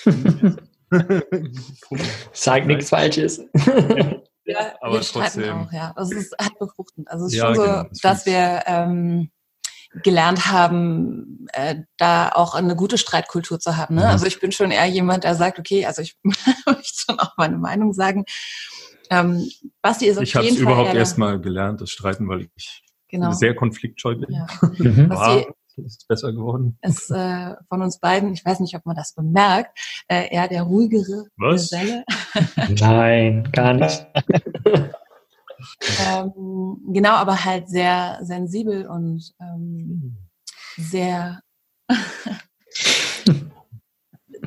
*laughs* Sag nichts Falsches. ja, aber wir trotzdem. auch, ja. Also es ist halt befruchtend. Also es ist ja, schon so, genau. dass wir ähm, gelernt haben, äh, da auch eine gute Streitkultur zu haben. Ne? Mhm. Also ich bin schon eher jemand, der sagt, okay, also ich *laughs* möchte schon auch meine Meinung sagen. Ähm, Basti ist auf ich habe es überhaupt erst mal gelernt, das Streiten, weil ich genau. sehr konfliktscheu bin. Ja. Mhm. *laughs* Basti, ist besser geworden. Ist äh, von uns beiden, ich weiß nicht, ob man das bemerkt, äh, eher der ruhigere Was? Geselle. *laughs* Nein, gar nicht. *laughs* ähm, genau, aber halt sehr sensibel und ähm, sehr, *laughs*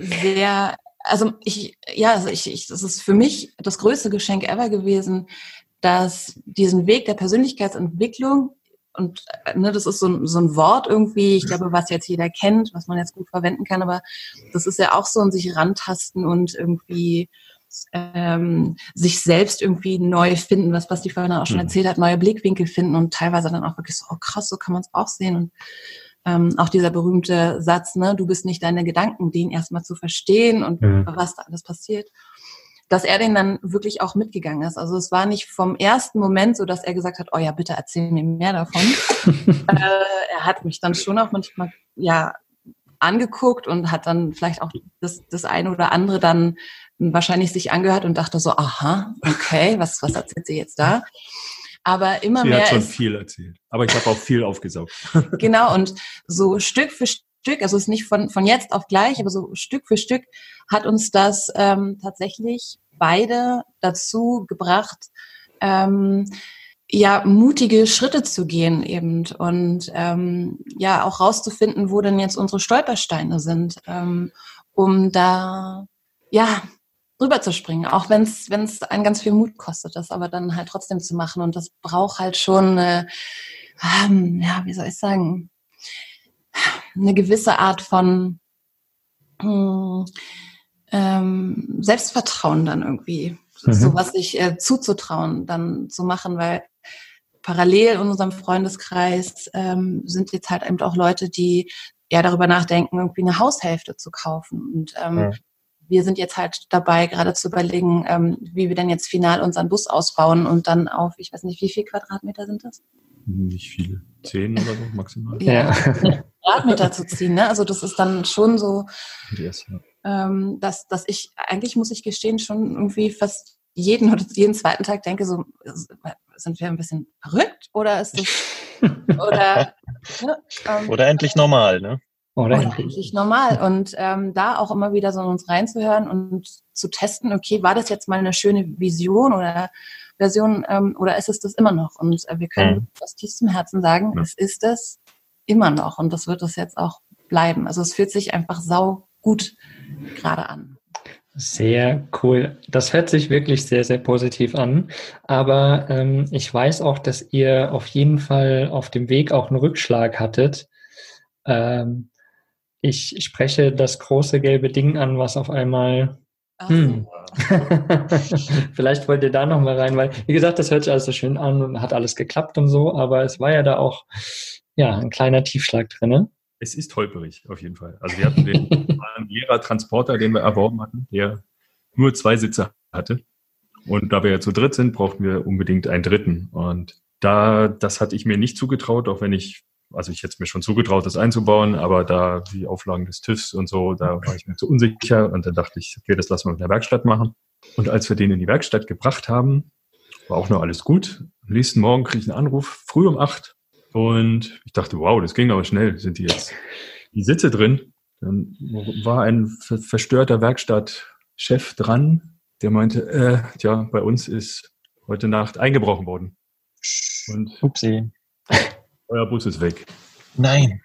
sehr, also ich, ja, also ich, ich, das ist für mich das größte Geschenk ever gewesen, dass diesen Weg der Persönlichkeitsentwicklung und äh, ne, das ist so ein, so ein Wort irgendwie, ich glaube, was jetzt jeder kennt, was man jetzt gut verwenden kann, aber das ist ja auch so ein sich rantasten und irgendwie ähm, sich selbst irgendwie neu finden, was, die vorhin auch schon mhm. erzählt hat, neue Blickwinkel finden und teilweise dann auch wirklich so, oh krass, so kann man es auch sehen. Und ähm, auch dieser berühmte Satz, ne, du bist nicht deine Gedanken, den erstmal zu verstehen und mhm. was da alles passiert dass er den dann wirklich auch mitgegangen ist. Also es war nicht vom ersten Moment so, dass er gesagt hat, oh ja, bitte erzähl mir mehr davon. *laughs* äh, er hat mich dann schon auch manchmal, ja, angeguckt und hat dann vielleicht auch das, das eine oder andere dann wahrscheinlich sich angehört und dachte so, aha, okay, was, was erzählt sie jetzt da? Aber immer Sie mehr. hat schon ist, viel erzählt. Aber ich habe auch viel aufgesaugt. *laughs* genau, und so Stück für Stück, also es ist nicht von, von jetzt auf gleich, aber so Stück für Stück hat uns das ähm, tatsächlich beide dazu gebracht, ähm, ja, mutige Schritte zu gehen eben und ähm, ja, auch rauszufinden, wo denn jetzt unsere Stolpersteine sind, ähm, um da, ja, rüberzuspringen, auch wenn es wenn es einen ganz viel Mut kostet, das aber dann halt trotzdem zu machen. Und das braucht halt schon, äh, ähm, ja, wie soll ich sagen, eine gewisse Art von hm, ähm, Selbstvertrauen dann irgendwie, mhm. so was sich äh, zuzutrauen, dann zu machen, weil parallel in unserem Freundeskreis ähm, sind jetzt halt eben auch Leute, die ja darüber nachdenken, irgendwie eine Haushälfte zu kaufen. Und ähm, ja. wir sind jetzt halt dabei, gerade zu überlegen, ähm, wie wir denn jetzt final unseren Bus ausbauen und dann auf, ich weiß nicht, wie viel Quadratmeter sind das? Nicht viele. Zehn oder so maximal. Ja, *laughs* Quadratmeter zu ziehen. Ne? Also das ist dann schon so, yes, ja. Ähm, dass, dass ich, eigentlich muss ich gestehen, schon irgendwie fast jeden oder jeden zweiten Tag denke, so sind wir ein bisschen verrückt oder ist das *laughs* oder ne, ähm, oder endlich normal, ne? Oder, oder endlich normal und ähm, da auch immer wieder so in uns reinzuhören und zu testen, okay, war das jetzt mal eine schöne Vision oder Version ähm, oder ist es das immer noch? Und äh, wir können mhm. aus tiefstem Herzen sagen, ja. es ist es immer noch und das wird es jetzt auch bleiben. Also es fühlt sich einfach sau gut gerade an. Sehr cool. Das hört sich wirklich sehr, sehr positiv an. Aber ähm, ich weiß auch, dass ihr auf jeden Fall auf dem Weg auch einen Rückschlag hattet. Ähm, ich spreche das große gelbe Ding an, was auf einmal. Hm. *laughs* Vielleicht wollt ihr da nochmal rein, weil, wie gesagt, das hört sich alles so schön an und hat alles geklappt und so, aber es war ja da auch ja, ein kleiner Tiefschlag drin es ist holperig, auf jeden Fall. Also wir hatten den *laughs* Lehrertransporter, den wir erworben hatten, der nur zwei Sitze hatte. Und da wir ja zu dritt sind, brauchten wir unbedingt einen dritten. Und da, das hatte ich mir nicht zugetraut, auch wenn ich, also ich hätte es mir schon zugetraut, das einzubauen, aber da die Auflagen des TÜVs und so, da war ich mir zu unsicher und dann dachte ich, okay, das lassen wir in der Werkstatt machen. Und als wir den in die Werkstatt gebracht haben, war auch noch alles gut. Am nächsten Morgen kriege ich einen Anruf, früh um acht, und ich dachte, wow, das ging aber schnell. Sind die jetzt die Sitze drin? Dann war ein verstörter Werkstattchef dran, der meinte, äh, tja, bei uns ist heute Nacht eingebrochen worden. Und Upsi. euer Bus ist weg. Nein.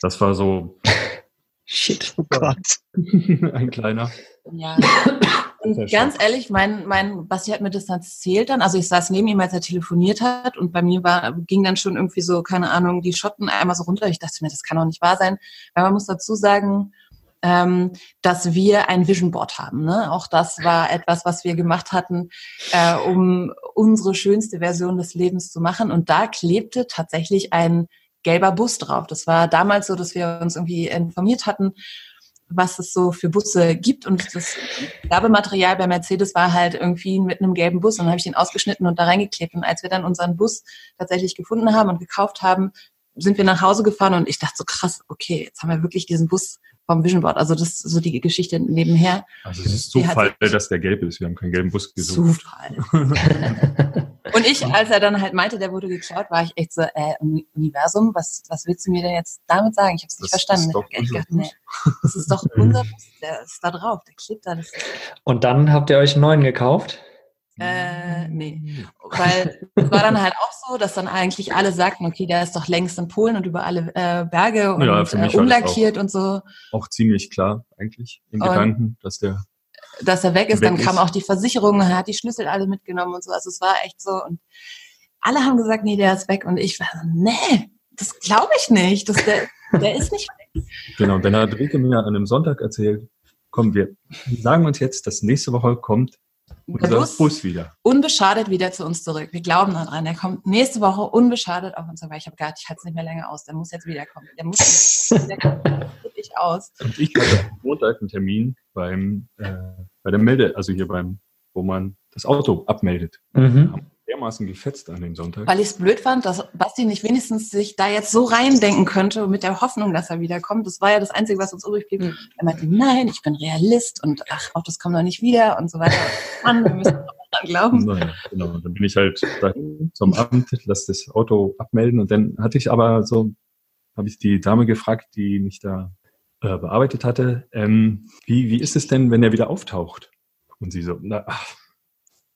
Das war so. *laughs* Shit. Oh Gott. *laughs* ein kleiner. Ja. Und ganz ehrlich, mein, mein Basti hat mir das dann erzählt dann. Also ich saß neben ihm, als er telefoniert hat und bei mir war, ging dann schon irgendwie so, keine Ahnung, die Schotten einmal so runter. Ich dachte mir, das kann doch nicht wahr sein. Weil man muss dazu sagen, ähm, dass wir ein Vision Board haben. Ne? Auch das war etwas, was wir gemacht hatten, äh, um unsere schönste Version des Lebens zu machen. Und da klebte tatsächlich ein gelber Bus drauf. Das war damals so, dass wir uns irgendwie informiert hatten was es so für Busse gibt. Und das Werbematerial bei Mercedes war halt irgendwie mit einem gelben Bus. Und dann habe ich den ausgeschnitten und da reingeklebt. Und als wir dann unseren Bus tatsächlich gefunden haben und gekauft haben, sind wir nach Hause gefahren und ich dachte so krass, okay, jetzt haben wir wirklich diesen Bus vom Vision Board. Also das ist so die Geschichte nebenher. Also es ist Zufall, dass der gelb ist. Wir haben keinen gelben Bus gesucht. Zufall. *laughs* Und ich, als er dann halt meinte, der wurde geklaut, war ich echt so, äh, Universum, was, was willst du mir denn jetzt damit sagen? Ich habe es nicht das verstanden. ich gedacht, nee, das ist doch unser Bus, der ist da drauf, der klebt da. Das Und dann habt ihr euch einen neuen gekauft? Äh, nee. Weil es war dann halt auch so, dass dann eigentlich alle sagten, okay, der ist doch längst in Polen und über alle äh, Berge und ja, äh, umlackiert und so. Auch ziemlich klar eigentlich im und Gedanken, dass der dass er weg ist. Weg dann kam ist. auch die Versicherung, er hat die Schlüssel alle mitgenommen und so. Also es war echt so. Und alle haben gesagt, nee, der ist weg. Und ich war so, nee, das glaube ich nicht. Das, der, der ist nicht weg. *laughs* Genau, und dann hat Rike mir an einem Sonntag erzählt, komm, wir sagen uns jetzt, dass nächste Woche kommt unser Bus, Bus wieder. Unbeschadet wieder zu uns zurück. Wir glauben daran. Er kommt nächste Woche unbeschadet auf uns zurück. Ich habe gedacht, ich halte es nicht mehr länger aus. Der muss jetzt wiederkommen. Der muss wiederkommen. ich aus. Und ich hatte am Montag einen Termin beim, äh, bei der Melde, also hier beim, wo man das Auto abmeldet. Mhm. Dermaßen gefetzt an dem Sonntag. Weil ich es blöd fand, dass Basti nicht wenigstens sich da jetzt so reindenken könnte mit der Hoffnung, dass er wiederkommt. Das war ja das Einzige, was uns übrig blieb. Mhm. Er meinte, nein, ich bin Realist und ach, Autos kommen doch nicht wieder und so weiter. *laughs* Mann, wir müssen glauben. Naja, genau. Dann bin ich halt dahin zum Amt, lass das Auto abmelden und dann hatte ich aber so, habe ich die Dame gefragt, die mich da äh, bearbeitet hatte, ähm, wie, wie ist es denn, wenn er wieder auftaucht? Und sie so, na, ach,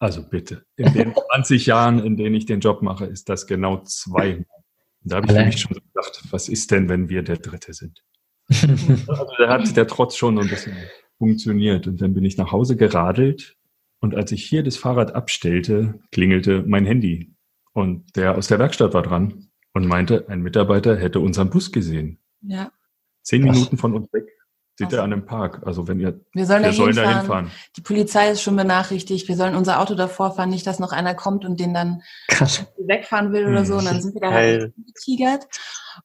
also bitte, in den *laughs* 20 Jahren, in denen ich den Job mache, ist das genau zwei. Und da habe ich für mich schon gedacht, was ist denn, wenn wir der Dritte sind? *laughs* also da hat der Trotz schon ein bisschen funktioniert. Und dann bin ich nach Hause geradelt und als ich hier das Fahrrad abstellte, klingelte mein Handy. Und der aus der Werkstatt war dran und meinte, ein Mitarbeiter hätte unseren Bus gesehen. Ja. Zehn Minuten von uns weg steht er an einem Park. Also wenn ihr, wir sollen, wir sollen da hinfahren. hinfahren. Die Polizei ist schon benachrichtigt. Wir sollen unser Auto davor fahren, nicht, dass noch einer kommt und den dann Krass. wegfahren will oder so. Und dann sind wir da halt getigert.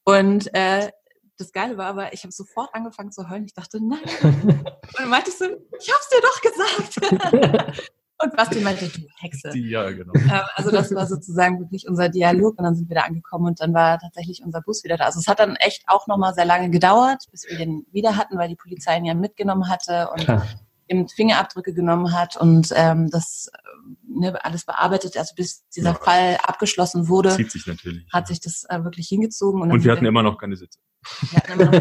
Und äh, das Geile war aber, ich habe sofort angefangen zu heulen. Ich dachte, nein. *laughs* und dann meinte ich so, ich hab's dir doch gesagt. *laughs* und Basti meinte, du Hexe. Die, ja, genau. Ähm, also das war sozusagen wirklich unser Dialog und dann sind wir da angekommen und dann war tatsächlich unser Bus wieder da. Also es hat dann echt auch nochmal sehr lange gedauert, bis wir den wieder hatten, weil die Polizei ihn ja mitgenommen hatte und Klar. eben Fingerabdrücke genommen hat und ähm, das ne, alles bearbeitet. Also bis dieser ja. Fall abgeschlossen wurde, Zieht sich natürlich. hat sich das äh, wirklich hingezogen. Und, und wir hatten immer noch keine Sitze. Noch,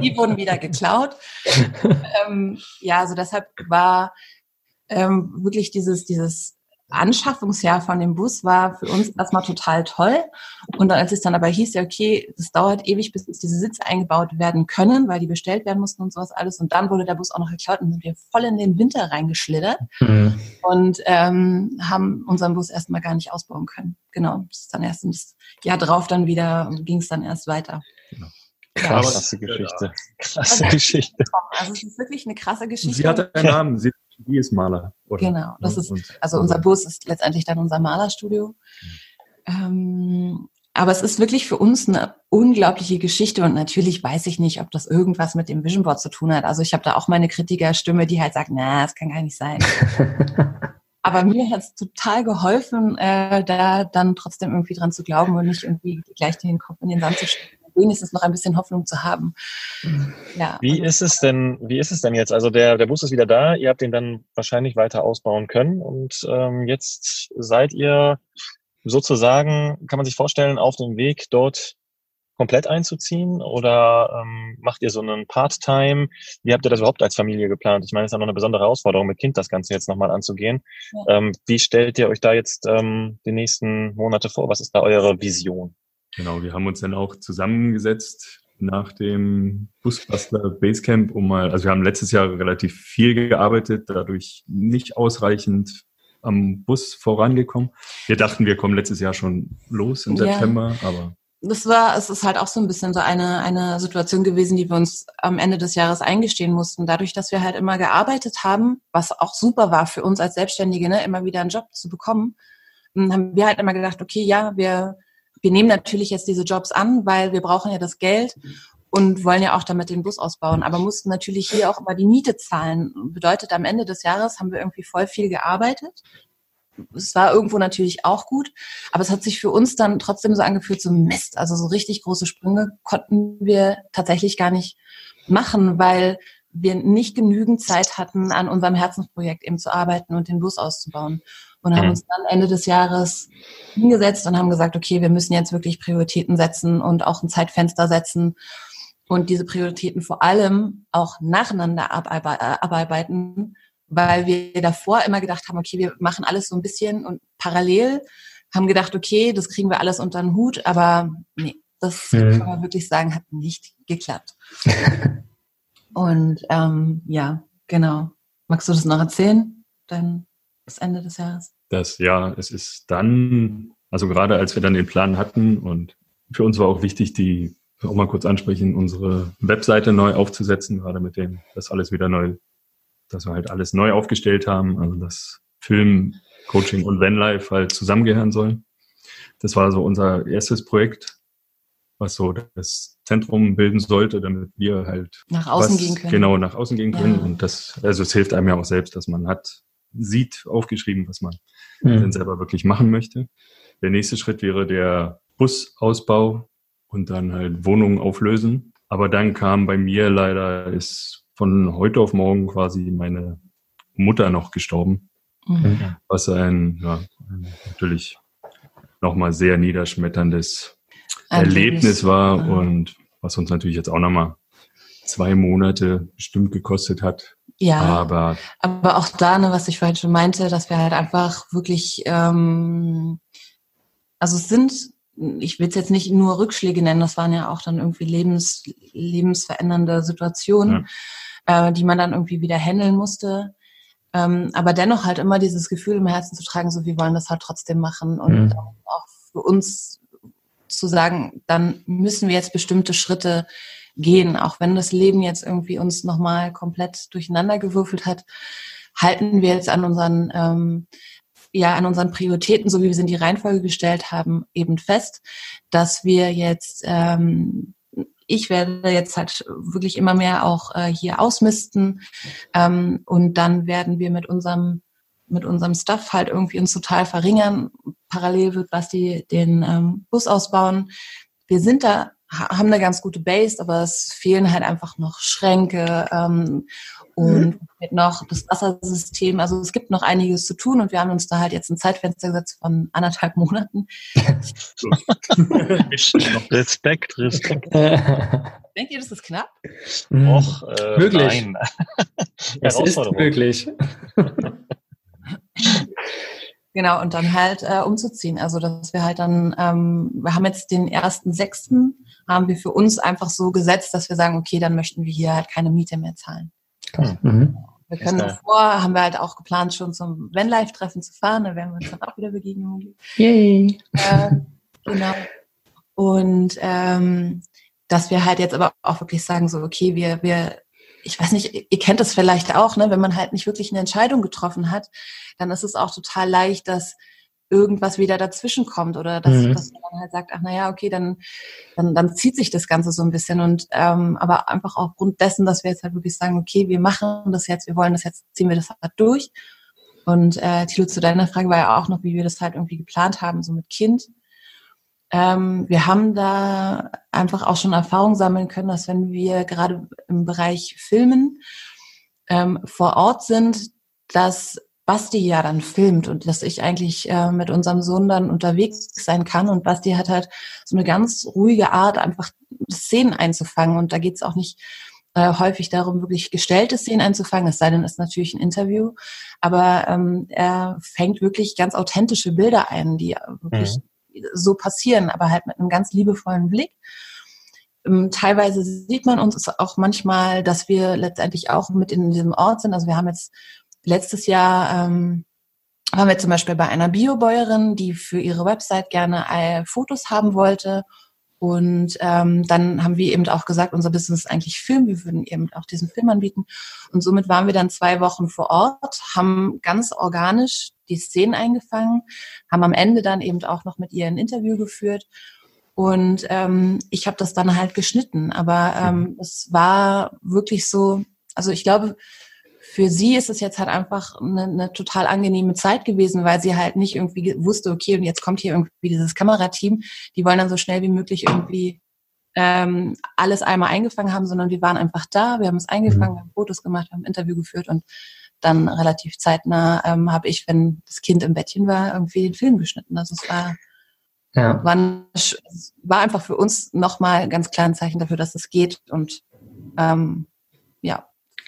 die wurden wieder geklaut. *laughs* ähm, ja, also deshalb war ähm, wirklich dieses, dieses Anschaffungsjahr von dem Bus war für uns erstmal total toll. Und dann, als es dann aber hieß, ja, okay, das dauert ewig, bis diese Sitze eingebaut werden können, weil die bestellt werden mussten und sowas alles. Und dann wurde der Bus auch noch geklaut und sind wir voll in den Winter reingeschlittert mhm. und ähm, haben unseren Bus erstmal gar nicht ausbauen können. Genau. Das ist dann erst das Jahr drauf dann wieder, ging es dann erst weiter. Genau. Krasse Geschichte. Krasse Geschichte. Also es ist wirklich eine krasse Geschichte. Sie hatte einen Namen, sie ist Maler. Oder? Genau, das ist, also unser Bus ist letztendlich dann unser Malerstudio. Mhm. Ähm, aber es ist wirklich für uns eine unglaubliche Geschichte und natürlich weiß ich nicht, ob das irgendwas mit dem Vision Board zu tun hat. Also ich habe da auch meine Kritikerstimme, die halt sagt, na, das kann gar nicht sein. *laughs* Aber mir hat es total geholfen, äh, da dann trotzdem irgendwie dran zu glauben und nicht irgendwie gleich den Kopf in den Sand zu stecken wenigstens noch ein bisschen Hoffnung zu haben. Ja. Wie ist es denn, wie ist es denn jetzt? Also der, der Bus ist wieder da, ihr habt den dann wahrscheinlich weiter ausbauen können und ähm, jetzt seid ihr sozusagen, kann man sich vorstellen, auf dem Weg dort komplett einzuziehen oder ähm, macht ihr so einen Part-Time? Wie habt ihr das überhaupt als Familie geplant? Ich meine, es ist ja noch eine besondere Herausforderung, mit Kind das Ganze jetzt nochmal anzugehen. Ja. Ähm, wie stellt ihr euch da jetzt ähm, die nächsten Monate vor? Was ist da eure Vision? Genau, wir haben uns dann auch zusammengesetzt nach dem Busbastler Basecamp, um mal, also wir haben letztes Jahr relativ viel gearbeitet, dadurch nicht ausreichend am Bus vorangekommen. Wir dachten, wir kommen letztes Jahr schon los im ja. September, aber das war, es ist halt auch so ein bisschen so eine, eine Situation gewesen, die wir uns am Ende des Jahres eingestehen mussten. Dadurch, dass wir halt immer gearbeitet haben, was auch super war für uns als Selbstständige, ne, immer wieder einen Job zu bekommen, haben wir halt immer gedacht, okay, ja, wir, wir nehmen natürlich jetzt diese Jobs an, weil wir brauchen ja das Geld und wollen ja auch damit den Bus ausbauen, aber mussten natürlich hier auch immer die Miete zahlen. Bedeutet, am Ende des Jahres haben wir irgendwie voll viel gearbeitet. Es war irgendwo natürlich auch gut, aber es hat sich für uns dann trotzdem so angefühlt, so Mist. Also so richtig große Sprünge konnten wir tatsächlich gar nicht machen, weil wir nicht genügend Zeit hatten, an unserem Herzensprojekt eben zu arbeiten und den Bus auszubauen und haben mhm. uns dann Ende des Jahres hingesetzt und haben gesagt, okay, wir müssen jetzt wirklich Prioritäten setzen und auch ein Zeitfenster setzen und diese Prioritäten vor allem auch nacheinander äh, abarbeiten, weil wir davor immer gedacht haben, okay, wir machen alles so ein bisschen und parallel haben gedacht, okay, das kriegen wir alles unter den Hut, aber nee, das mhm. kann man wirklich sagen, hat nicht geklappt. *laughs* und ähm, ja, genau. Magst du das noch erzählen? Dann das Ende des Jahres? Das, ja, es ist dann, also gerade als wir dann den Plan hatten und für uns war auch wichtig, die auch mal kurz ansprechen, unsere Webseite neu aufzusetzen, gerade mit dem, das alles wieder neu, dass wir halt alles neu aufgestellt haben, also dass Film, Coaching und Vanlife halt zusammengehören sollen. Das war so unser erstes Projekt, was so das Zentrum bilden sollte, damit wir halt nach außen was, gehen können. Genau, nach außen gehen können. Ja. Und das, also es hilft einem ja auch selbst, dass man hat sieht, aufgeschrieben, was man mhm. dann selber wirklich machen möchte. Der nächste Schritt wäre der Busausbau und dann halt Wohnungen auflösen. Aber dann kam bei mir leider, ist von heute auf morgen quasi meine Mutter noch gestorben. mhm. was ein ja, natürlich nochmal sehr niederschmetterndes ein Erlebnis war ja. und was uns natürlich jetzt auch nochmal zwei Monate bestimmt gekostet hat. Ja, aber, aber auch da, ne, was ich vorhin schon meinte, dass wir halt einfach wirklich, ähm, also es sind, ich will es jetzt nicht nur Rückschläge nennen, das waren ja auch dann irgendwie lebens, lebensverändernde Situationen, ja. äh, die man dann irgendwie wieder handeln musste. Ähm, aber dennoch halt immer dieses Gefühl im Herzen zu tragen, so wir wollen das halt trotzdem machen und mhm. auch für uns zu sagen, dann müssen wir jetzt bestimmte Schritte gehen, auch wenn das Leben jetzt irgendwie uns nochmal komplett durcheinander gewürfelt hat, halten wir jetzt an unseren ähm, ja an unseren Prioritäten, so wie wir sie in die Reihenfolge gestellt haben, eben fest, dass wir jetzt ähm, ich werde jetzt halt wirklich immer mehr auch äh, hier ausmisten ähm, und dann werden wir mit unserem mit unserem Stuff halt irgendwie uns total verringern. Parallel wird Basti den ähm, Bus ausbauen. Wir sind da, haben eine ganz gute Base, aber es fehlen halt einfach noch Schränke ähm, und mhm. noch das Wassersystem. Also es gibt noch einiges zu tun und wir haben uns da halt jetzt ein Zeitfenster gesetzt von anderthalb Monaten. *laughs* Respekt, Respekt. *laughs* Denkt ihr, das ist knapp? Och, äh, möglich. Nein. *laughs* Es ist möglich. Genau, und dann halt äh, umzuziehen. Also dass wir halt dann, ähm, wir haben jetzt den ersten sechsten, haben wir für uns einfach so gesetzt, dass wir sagen, okay, dann möchten wir hier halt keine Miete mehr zahlen. Mhm. Wir können davor, haben wir halt auch geplant, schon zum Vanlife-Treffen zu fahren, da werden wir uns dann auch wieder begegnen. Yay! Äh, genau. Und ähm, dass wir halt jetzt aber auch wirklich sagen, so, okay, wir, wir ich weiß nicht, ihr kennt das vielleicht auch, ne, wenn man halt nicht wirklich eine Entscheidung getroffen hat, dann ist es auch total leicht, dass irgendwas wieder dazwischen kommt oder dass, mhm. dass man halt sagt, ach naja, okay, dann, dann, dann zieht sich das Ganze so ein bisschen und ähm, aber einfach aufgrund dessen, dass wir jetzt halt wirklich sagen, okay, wir machen das jetzt, wir wollen das jetzt, ziehen wir das halt durch. Und äh, Thilo, zu deiner Frage war ja auch noch, wie wir das halt irgendwie geplant haben, so mit Kind. Ähm, wir haben da einfach auch schon Erfahrung sammeln können, dass wenn wir gerade im Bereich Filmen ähm, vor Ort sind, dass Basti ja dann filmt und dass ich eigentlich äh, mit unserem Sohn dann unterwegs sein kann. Und Basti hat halt so eine ganz ruhige Art, einfach Szenen einzufangen. Und da geht es auch nicht äh, häufig darum, wirklich gestellte Szenen einzufangen, es sei denn, es ist natürlich ein Interview. Aber ähm, er fängt wirklich ganz authentische Bilder ein, die wirklich mhm so passieren, aber halt mit einem ganz liebevollen Blick. Ähm, teilweise sieht man uns auch manchmal, dass wir letztendlich auch mit in diesem Ort sind. Also wir haben jetzt letztes Jahr ähm, waren wir zum Beispiel bei einer Biobäuerin, die für ihre Website gerne äh, Fotos haben wollte und ähm, dann haben wir eben auch gesagt, unser Business ist eigentlich Film, wir würden eben auch diesen Film anbieten. Und somit waren wir dann zwei Wochen vor Ort, haben ganz organisch die Szenen eingefangen, haben am Ende dann eben auch noch mit ihr ein Interview geführt. Und ähm, ich habe das dann halt geschnitten. Aber ähm, mhm. es war wirklich so, also ich glaube, für sie ist es jetzt halt einfach eine, eine, total angenehme Zeit gewesen, weil sie halt nicht irgendwie wusste, okay, und jetzt kommt hier irgendwie dieses Kamerateam, die wollen dann so schnell wie möglich irgendwie ähm, alles einmal eingefangen haben, sondern wir waren einfach da, wir haben es eingefangen, mhm. wir haben Fotos gemacht, wir haben ein Interview geführt und dann relativ zeitnah ähm, habe ich, wenn das Kind im Bettchen war, irgendwie den Film geschnitten. Also es war, ja. war, war einfach für uns nochmal ganz klar ein Zeichen dafür, dass es geht und ähm,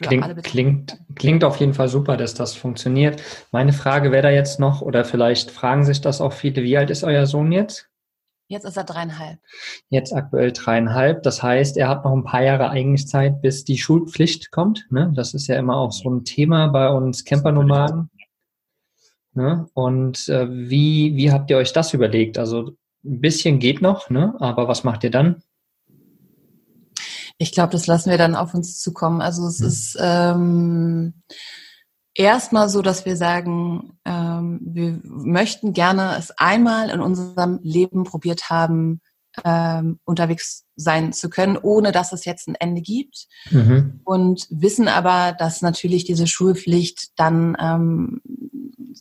Klingt, klingt, klingt auf jeden Fall super, dass das funktioniert. Meine Frage wäre da jetzt noch, oder vielleicht fragen sich das auch viele, wie alt ist euer Sohn jetzt? Jetzt ist er dreieinhalb. Jetzt aktuell dreieinhalb. Das heißt, er hat noch ein paar Jahre eigentlich Zeit, bis die Schulpflicht kommt. Ne? Das ist ja immer auch so ein Thema bei uns Campernomaden. Ne? Und äh, wie, wie habt ihr euch das überlegt? Also ein bisschen geht noch, ne? aber was macht ihr dann? Ich glaube, das lassen wir dann auf uns zukommen. Also es mhm. ist ähm, erstmal so, dass wir sagen, ähm, wir möchten gerne es einmal in unserem Leben probiert haben, ähm, unterwegs sein zu können, ohne dass es jetzt ein Ende gibt. Mhm. Und wissen aber, dass natürlich diese Schulpflicht dann ähm,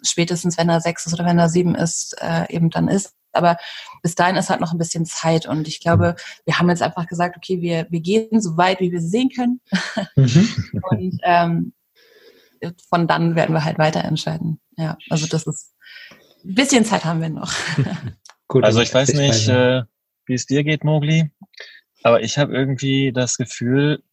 spätestens, wenn er sechs ist oder wenn er sieben ist, äh, eben dann ist. Aber bis dahin ist halt noch ein bisschen Zeit. Und ich glaube, wir haben jetzt einfach gesagt, okay, wir, wir gehen so weit, wie wir sehen können. *laughs* Mhm. und ähm, von dann werden wir halt weiter entscheiden. ja, also das ist, ein bisschen Zeit haben wir noch. *laughs* Gut, also ich weiß nicht, äh, wie es dir geht, Mogli, aber ich habe irgendwie das Gefühl,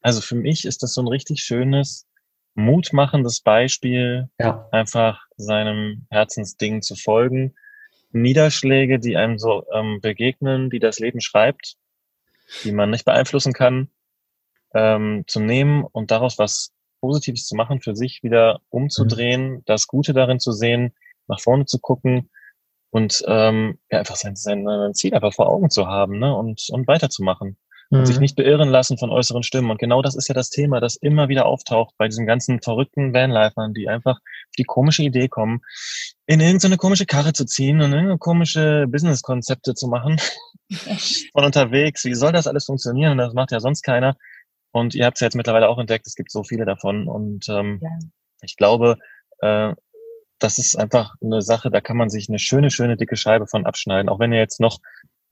also für mich ist das so ein richtig schönes, mutmachendes Beispiel, ja. einfach seinem Herzensding zu folgen. Niederschläge, die einem so ähm, begegnen, die das Leben schreibt, die man nicht beeinflussen kann, ähm, zu nehmen und daraus was Positives zu machen, für sich wieder umzudrehen, mhm. das Gute darin zu sehen, nach vorne zu gucken und ähm, ja, einfach sein, sein, sein Ziel einfach vor Augen zu haben ne? und, und weiterzumachen. Mhm. Und sich mhm. nicht beirren lassen von äußeren Stimmen. Und genau das ist ja das Thema, das immer wieder auftaucht bei diesen ganzen verrückten Vanlifern, die einfach auf die komische Idee kommen, in irgendeine komische Karre zu ziehen und irgendeine komische Businesskonzepte zu machen *laughs* von unterwegs. Wie soll das alles funktionieren? Und das macht ja sonst keiner. Und ihr habt es ja jetzt mittlerweile auch entdeckt, es gibt so viele davon. Und ähm, ja. ich glaube, äh, das ist einfach eine Sache, da kann man sich eine schöne, schöne dicke Scheibe von abschneiden. Auch wenn ihr jetzt noch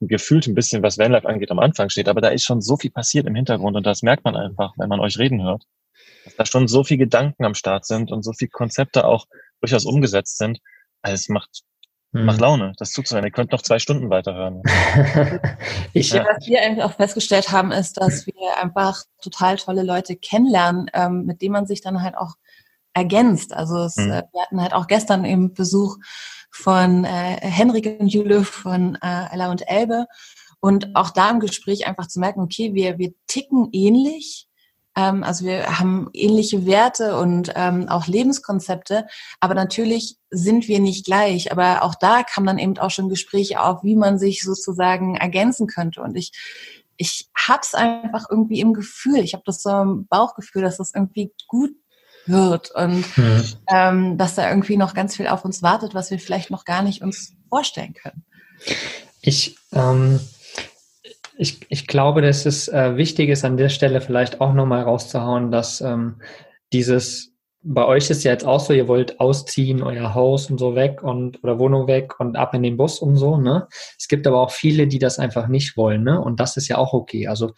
gefühlt ein bisschen, was Vanlife angeht, am Anfang steht. Aber da ist schon so viel passiert im Hintergrund und das merkt man einfach, wenn man euch reden hört. Dass da schon so viel Gedanken am Start sind und so viel Konzepte auch durchaus umgesetzt sind. Also es macht hm. Macht Laune, das zuzuhören. Ihr könnt noch zwei Stunden weiterhören. *laughs* ich, ja. Was wir eigentlich auch festgestellt haben, ist, dass *laughs* wir einfach total tolle Leute kennenlernen, ähm, mit denen man sich dann halt auch ergänzt. Also es, hm. äh, wir hatten halt auch gestern eben Besuch von äh, Henrik und Jule von äh, Ella und Elbe. Und auch da im Gespräch einfach zu merken, okay, wir, wir ticken ähnlich, ähm, also wir haben ähnliche Werte und ähm, auch Lebenskonzepte, aber natürlich sind wir nicht gleich. Aber auch da kam dann eben auch schon Gespräche auf, wie man sich sozusagen ergänzen könnte. Und ich, ich hab's einfach irgendwie im Gefühl, ich habe das so im Bauchgefühl, dass das irgendwie gut wird und mhm. ähm, dass da irgendwie noch ganz viel auf uns wartet, was wir vielleicht noch gar nicht uns vorstellen können. Ich ähm, ich, ich glaube, dass es äh, wichtig ist, an der Stelle vielleicht auch nochmal rauszuhauen, dass ähm, dieses, bei euch ist ja jetzt auch so, ihr wollt ausziehen, euer Haus und so weg und oder Wohnung weg und ab in den Bus und so, ne? Es gibt aber auch viele, die das einfach nicht wollen, ne? Und das ist ja auch okay. Also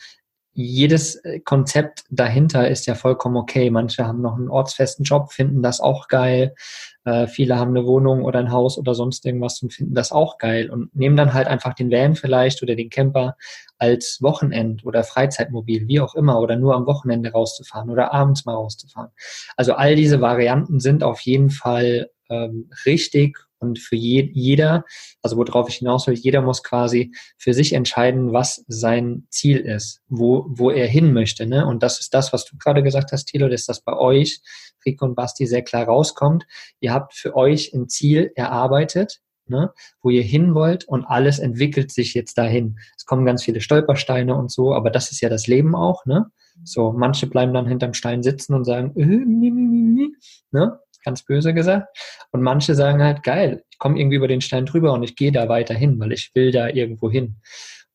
jedes äh, Konzept dahinter ist ja vollkommen okay. Manche haben noch einen ortsfesten Job, finden das auch geil. Äh, viele haben eine Wohnung oder ein Haus oder sonst irgendwas und finden das auch geil und nehmen dann halt einfach den Van vielleicht oder den Camper als Wochenend- oder Freizeitmobil, wie auch immer, oder nur am Wochenende rauszufahren oder abends mal rauszufahren. Also all diese Varianten sind auf jeden Fall ähm, richtig und für je, jeder, also worauf ich hinaus will, jeder muss quasi für sich entscheiden, was sein Ziel ist, wo, wo er hin möchte. Ne? Und das ist das, was du gerade gesagt hast, Thilo, dass das bei euch, Rico und Basti, sehr klar rauskommt. Ihr habt für euch ein Ziel erarbeitet, ne, wo ihr hin wollt und alles entwickelt sich jetzt dahin. Es kommen ganz viele Stolpersteine und so, aber das ist ja das Leben auch, ne? So, manche bleiben dann hinterm Stein sitzen und sagen, äh, ne? Ganz böse gesagt. Und manche sagen halt, geil, ich komme irgendwie über den Stein drüber und ich gehe da weiter hin, weil ich will da irgendwo hin.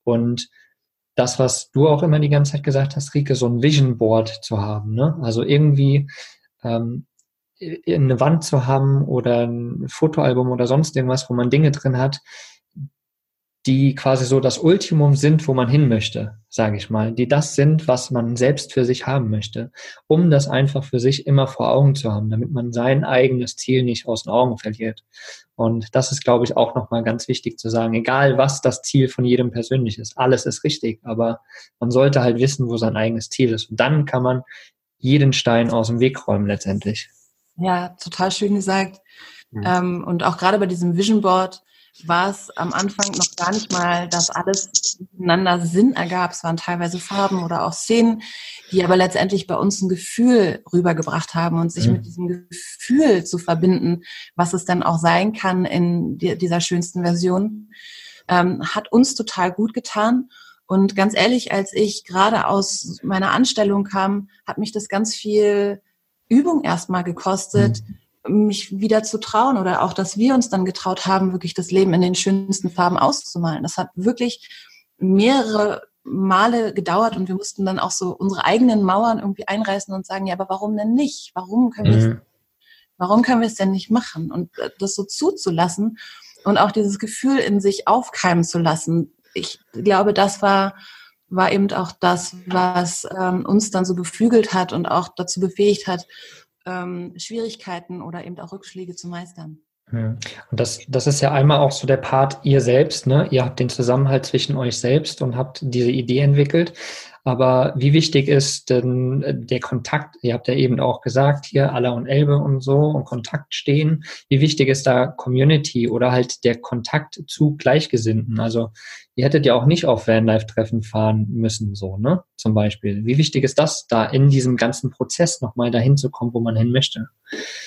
Und das, was du auch immer die ganze Zeit gesagt hast, Rike, so ein Vision Board zu haben, ne? Also irgendwie ähm, eine Wand zu haben oder ein Fotoalbum oder sonst irgendwas, wo man Dinge drin hat, die quasi so das Ultimum sind, wo man hin möchte, sage ich mal, die das sind, was man selbst für sich haben möchte, um das einfach für sich immer vor Augen zu haben, damit man sein eigenes Ziel nicht aus den Augen verliert. Und das ist, glaube ich, auch nochmal ganz wichtig zu sagen, egal was das Ziel von jedem persönlich ist, alles ist richtig, aber man sollte halt wissen, wo sein eigenes Ziel ist. Und dann kann man jeden Stein aus dem Weg räumen letztendlich. Ja, total schön gesagt. Mhm. Ähm, und auch gerade bei diesem Vision Board, war es am Anfang noch gar nicht mal, dass alles miteinander Sinn ergab. Es waren teilweise Farben oder auch Szenen, die aber letztendlich bei uns ein Gefühl rübergebracht haben und sich mhm. mit diesem Gefühl zu verbinden, was es dann auch sein kann in dieser schönsten Version, ähm, hat uns total gut getan. Und ganz ehrlich, als ich gerade aus meiner Anstellung kam, hat mich das ganz viel Übung erstmal gekostet, mhm mich wieder zu trauen oder auch, dass wir uns dann getraut haben, wirklich das Leben in den schönsten Farben auszumalen. Das hat wirklich mehrere Male gedauert und wir mussten dann auch so unsere eigenen Mauern irgendwie einreißen und sagen, ja, aber warum denn nicht? Warum können wir mhm. warum können wir es denn nicht machen? Und äh, das so zuzulassen und auch dieses Gefühl in sich aufkeimen zu lassen. Ich glaube, das war war eben auch das, was ähm, uns dann so beflügelt hat und auch dazu befähigt hat, ähm, Schwierigkeiten oder eben auch Rückschläge zu meistern. Und das, das ist ja einmal auch so der Part ihr selbst, ne? Ihr habt den Zusammenhalt zwischen euch selbst und habt diese Idee entwickelt. Aber wie wichtig ist denn äh, der Kontakt? Ihr habt ja eben auch gesagt, hier Alla und Elbe und so und Kontakt stehen. Wie wichtig ist da Community oder halt der Kontakt zu Gleichgesinnten? Also ihr hättet ja auch nicht auf Vanlife-Treffen fahren müssen, so, ne? Zum Beispiel. Wie wichtig ist das, da in diesem ganzen Prozess nochmal dahin zu kommen, wo man hin möchte?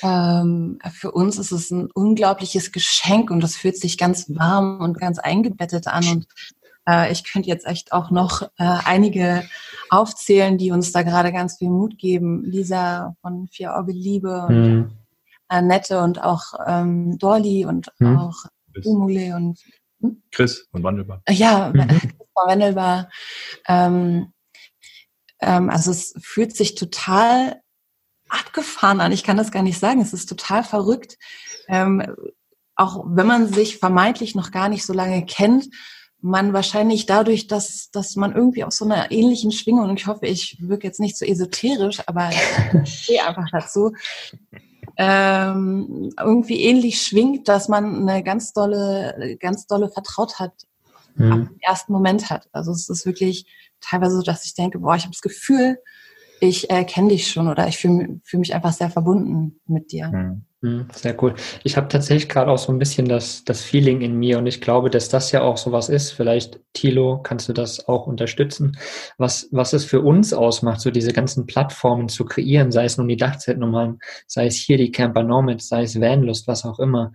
Ähm, für uns ist es ein unglaubliches Geschenk und das fühlt sich ganz warm und ganz eingebettet an und äh, ich könnte jetzt echt auch noch äh, einige aufzählen, die uns da gerade ganz viel Mut geben. Lisa von Vier Auge Liebe und mhm. Annette und auch ähm, Dolly und mhm. auch Umule und hm? Chris von Wandelbar. Ja, mhm. Chris von Wandelbar. Ähm, ähm, also es fühlt sich total abgefahren an. Ich kann das gar nicht sagen. Es ist total verrückt. Ähm, auch wenn man sich vermeintlich noch gar nicht so lange kennt, man wahrscheinlich dadurch, dass, dass man irgendwie auf so einer ähnlichen Schwingung, und ich hoffe, ich wirke jetzt nicht so esoterisch, aber ich stehe einfach dazu, ähm, irgendwie ähnlich schwingt, dass man eine ganz dolle, ganz dolle Vertrautheit mhm. am ersten Moment hat. Also es ist wirklich teilweise so, dass ich denke, boah, ich habe das Gefühl, ich äh, kenne dich schon oder ich fühle fühl mich einfach sehr verbunden mit dir. Mhm. Hm, sehr cool. Ich habe tatsächlich gerade auch so ein bisschen das, das Feeling in mir und ich glaube, dass das ja auch sowas ist. Vielleicht, Tilo, kannst du das auch unterstützen, was, was es für uns ausmacht, so diese ganzen Plattformen zu kreieren, sei es nun die Dachzeitnummern, sei es hier die Camper Nomads, sei es Vanlust, was auch immer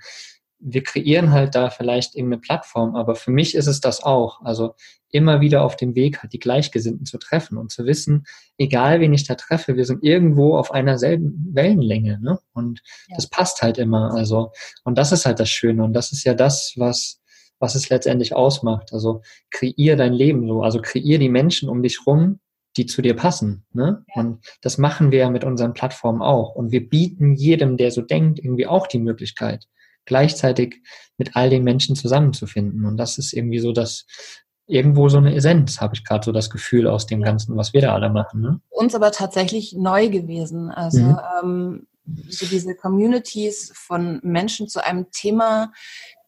wir kreieren halt da vielleicht irgendeine Plattform, aber für mich ist es das auch. Also immer wieder auf dem Weg halt die Gleichgesinnten zu treffen und zu wissen, egal wen ich da treffe, wir sind irgendwo auf einer selben Wellenlänge, ne? Und ja. das passt halt immer. Also, und das ist halt das Schöne. Und das ist ja das, was, was es letztendlich ausmacht. Also kreier dein Leben so. Also kreier die Menschen um dich rum, die zu dir passen. Ne? Ja. Und das machen wir ja mit unseren Plattformen auch. Und wir bieten jedem, der so denkt, irgendwie auch die Möglichkeit gleichzeitig mit all den Menschen zusammenzufinden. Und das ist irgendwie so das, irgendwo so eine Essenz, habe ich gerade so das Gefühl aus dem Ganzen, was wir da alle machen. Ne? Uns aber tatsächlich neu gewesen. Also mhm. ähm, so diese Communities von Menschen zu einem Thema,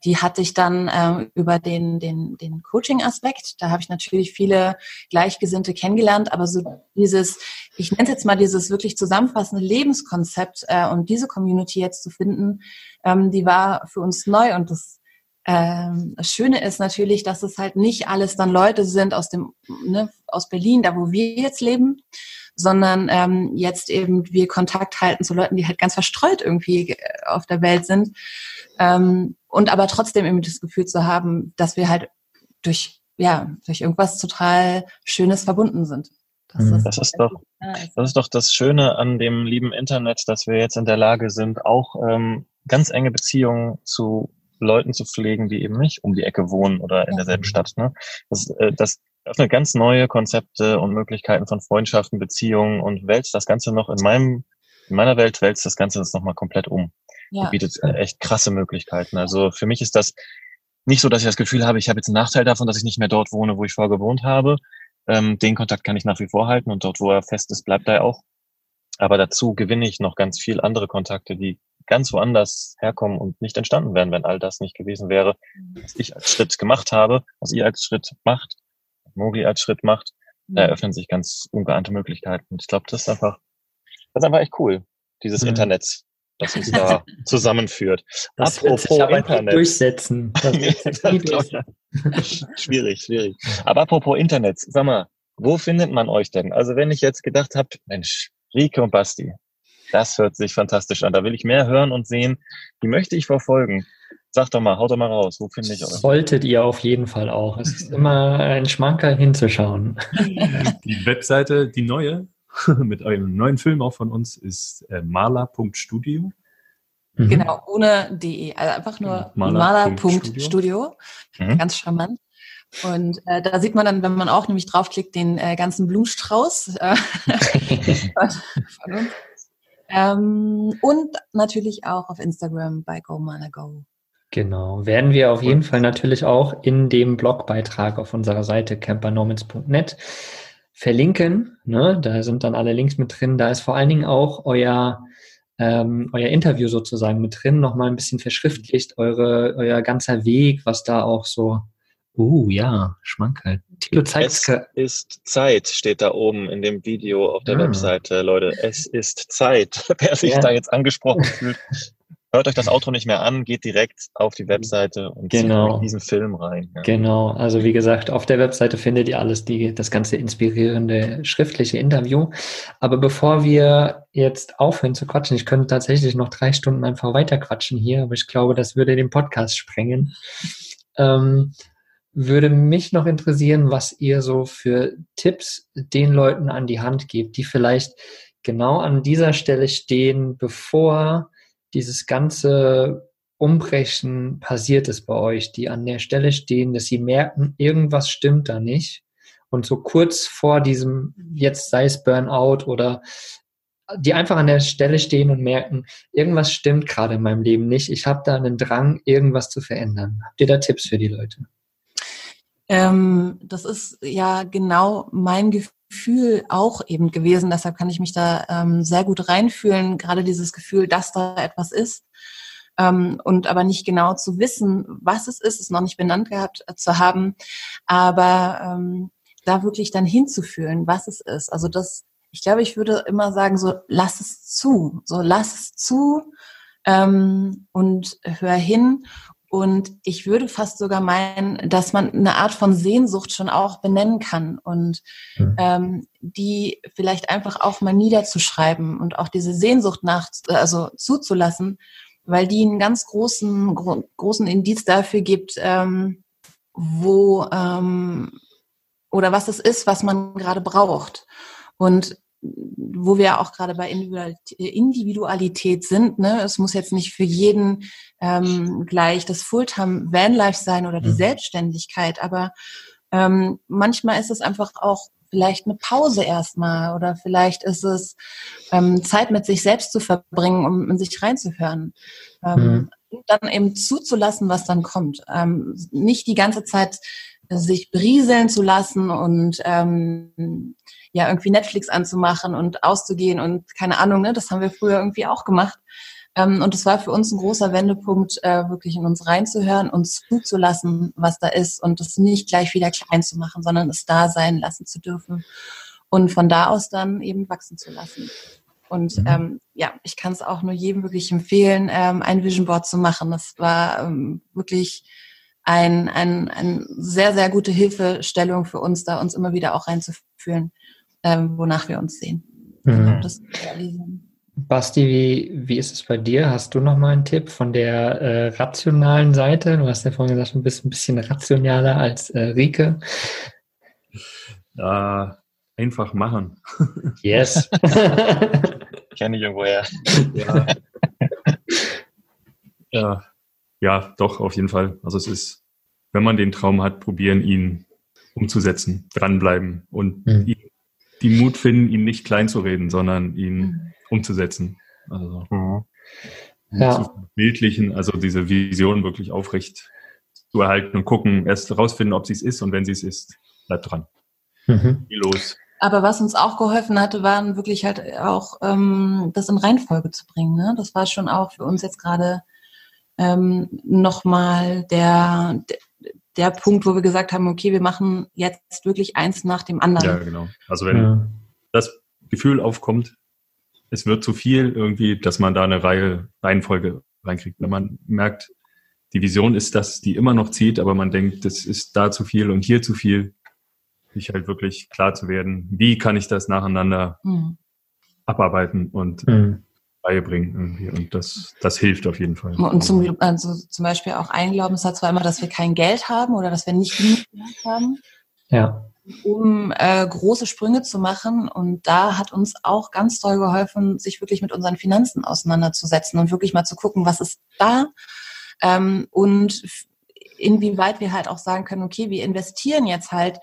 die hatte ich dann ähm, über den, den, den Coaching-Aspekt. Da habe ich natürlich viele Gleichgesinnte kennengelernt, aber so dieses, ich nenne es jetzt mal dieses wirklich zusammenfassende Lebenskonzept äh, und diese Community jetzt zu finden, ähm, die war für uns neu und das ähm, das Schöne ist natürlich, dass es halt nicht alles dann Leute sind aus dem ne, aus Berlin, da wo wir jetzt leben, sondern ähm, jetzt eben wir Kontakt halten zu Leuten, die halt ganz verstreut irgendwie äh, auf der Welt sind ähm, und aber trotzdem eben das Gefühl zu haben, dass wir halt durch ja durch irgendwas total Schönes verbunden sind. Das, mhm. ist, das ist doch das ist doch das Schöne an dem lieben Internet, dass wir jetzt in der Lage sind, auch ähm, ganz enge Beziehungen zu Leuten zu pflegen, die eben nicht um die Ecke wohnen oder in derselben Stadt. Ne? Das, äh, das öffnet ganz neue Konzepte und Möglichkeiten von Freundschaften, Beziehungen und wälzt das Ganze noch in meinem, in meiner Welt wälzt das Ganze das nochmal komplett um. Ja. Und bietet äh, echt krasse Möglichkeiten. Also für mich ist das nicht so, dass ich das Gefühl habe, ich habe jetzt einen Nachteil davon, dass ich nicht mehr dort wohne, wo ich vorher gewohnt habe. Ähm, den Kontakt kann ich nach wie vor halten und dort, wo er fest ist, bleibt er auch. Aber dazu gewinne ich noch ganz viel andere Kontakte, die ganz woanders herkommen und nicht entstanden wären, wenn all das nicht gewesen wäre, was ich als Schritt gemacht habe, was ihr als Schritt macht, Mogi als Schritt macht. Da eröffnen sich ganz ungeahnte Möglichkeiten. Und ich glaube, das ist einfach, das ist einfach echt cool, dieses mhm. Internet, das uns *laughs* da zusammenführt. Das apropos *laughs* wird sich Internet. durchsetzen. schwierig, schwierig. Aber apropos Internet, sag mal, wo findet man euch denn? Also wenn ich jetzt gedacht habe, Mensch, Rike und Basti, das hört sich fantastisch an. Da will ich mehr hören und sehen. Die möchte ich verfolgen. Sag doch mal, haut doch mal raus. Wo finde ich euch? Solltet ihr auf jeden Fall auch. Es ist immer ein Schmankerl hinzuschauen. Die Webseite, die neue, *laughs* mit einem neuen Film auch von uns, ist äh, maler.studio. Mhm. Genau, ohne DE. Also einfach nur maler.studio. Maler mhm. Ganz charmant. Und äh, da sieht man dann, wenn man auch nämlich draufklickt, den äh, ganzen Blumenstrauß äh, *laughs* von uns. Ähm, und natürlich auch auf Instagram bei GoManaGo. Genau, werden wir auf jeden Fall natürlich auch in dem Blogbeitrag auf unserer Seite campernomads.net verlinken. Ne? Da sind dann alle Links mit drin. Da ist vor allen Dingen auch euer ähm, euer Interview sozusagen mit drin, nochmal ein bisschen verschriftlicht, eure, euer ganzer Weg, was da auch so Uh, ja, Schmankerl. Tilo zeigt Es ist Zeit, steht da oben in dem Video auf der ah. Webseite, Leute. Es ist Zeit. *laughs* Wer sich ja. da jetzt angesprochen fühlt, *laughs* hört euch das Outro nicht mehr an, geht direkt auf die Webseite und genau. zieht diesen Film rein. Ja. Genau, also wie gesagt, auf der Webseite findet ihr alles, die, das ganze inspirierende schriftliche Interview. Aber bevor wir jetzt aufhören zu quatschen, ich könnte tatsächlich noch drei Stunden einfach weiter quatschen hier, aber ich glaube, das würde den Podcast sprengen. Ähm, würde mich noch interessieren, was ihr so für Tipps den Leuten an die Hand gebt, die vielleicht genau an dieser Stelle stehen, bevor dieses ganze Umbrechen passiert ist bei euch, die an der Stelle stehen, dass sie merken, irgendwas stimmt da nicht. Und so kurz vor diesem, jetzt sei es Burnout oder die einfach an der Stelle stehen und merken, irgendwas stimmt gerade in meinem Leben nicht. Ich habe da einen Drang, irgendwas zu verändern. Habt ihr da Tipps für die Leute? Ähm, das ist ja genau mein Gefühl auch eben gewesen. Deshalb kann ich mich da ähm, sehr gut reinfühlen. Gerade dieses Gefühl, dass da etwas ist. Ähm, und aber nicht genau zu wissen, was es ist, es noch nicht benannt gehabt äh, zu haben. Aber ähm, da wirklich dann hinzufühlen, was es ist. Also das, ich glaube, ich würde immer sagen, so lass es zu. So lass es zu ähm, und hör hin und ich würde fast sogar meinen, dass man eine Art von Sehnsucht schon auch benennen kann und mhm. ähm, die vielleicht einfach auch mal niederzuschreiben und auch diese Sehnsucht nach, also zuzulassen, weil die einen ganz großen, gro großen Indiz dafür gibt, ähm, wo ähm, oder was es ist, was man gerade braucht. Und wo wir auch gerade bei Individualität sind. Ne? Es muss jetzt nicht für jeden ähm, gleich das Fulltime Vanlife sein oder die mhm. Selbstständigkeit, aber ähm, manchmal ist es einfach auch vielleicht eine Pause erstmal oder vielleicht ist es ähm, Zeit mit sich selbst zu verbringen, um in sich reinzuhören. Ähm, mhm. Und dann eben zuzulassen, was dann kommt. Ähm, nicht die ganze Zeit sich berieseln zu lassen und ähm, ja irgendwie Netflix anzumachen und auszugehen und keine Ahnung, ne, das haben wir früher irgendwie auch gemacht. Ähm, und es war für uns ein großer Wendepunkt, äh, wirklich in uns reinzuhören und zuzulassen, was da ist und es nicht gleich wieder klein zu machen, sondern es da sein lassen zu dürfen und von da aus dann eben wachsen zu lassen. Und mhm. ähm, ja, ich kann es auch nur jedem wirklich empfehlen, ähm, ein Vision Board zu machen. Das war ähm, wirklich ein, ein, ein sehr, sehr gute Hilfestellung für uns, da uns immer wieder auch reinzufühlen ähm, wonach wir uns sehen. Mhm. Basti, wie, wie ist es bei dir? Hast du noch mal einen Tipp von der äh, rationalen Seite? Du hast ja vorhin gesagt, du bist ein bisschen rationaler als äh, Rike. Ja, einfach machen. *laughs* Yes. *laughs* Kenne ich irgendwoher. Ja. ja. ja, doch, auf jeden Fall. Also es ist, wenn man den Traum hat, probieren, ihn umzusetzen, dranbleiben und mhm. ihn die Mut finden, ihn nicht klein zu reden, sondern ihn mhm. umzusetzen. Also mhm. ja. zu bildlichen, also diese Vision wirklich aufrecht zu erhalten und gucken, erst herausfinden, ob sie es ist und wenn sie es ist, bleibt dran. Mhm. los. Aber was uns auch geholfen hatte, waren wirklich halt auch ähm, das in Reihenfolge zu bringen. Ne? Das war schon auch für uns jetzt gerade ähm, nochmal der, der Punkt, wo wir gesagt haben, okay, wir machen jetzt wirklich eins nach dem anderen. Ja, genau. Also wenn ja. das Gefühl aufkommt, es wird zu viel irgendwie, dass man da eine Reihe, Reihenfolge reinkriegt. Wenn man merkt, die Vision ist das, die immer noch zieht, aber man denkt, das ist da zu viel und hier zu viel, sich halt wirklich klar zu werden, wie kann ich das nacheinander mhm. abarbeiten und mhm beibringen irgendwie. Und das, das hilft auf jeden Fall. Und zum, also zum Beispiel auch ein Glaubenssatz war immer, dass wir kein Geld haben oder dass wir nicht genug Geld haben. Ja. Um äh, große Sprünge zu machen. Und da hat uns auch ganz toll geholfen, sich wirklich mit unseren Finanzen auseinanderzusetzen und wirklich mal zu gucken, was ist da ähm, und inwieweit wir halt auch sagen können, okay, wir investieren jetzt halt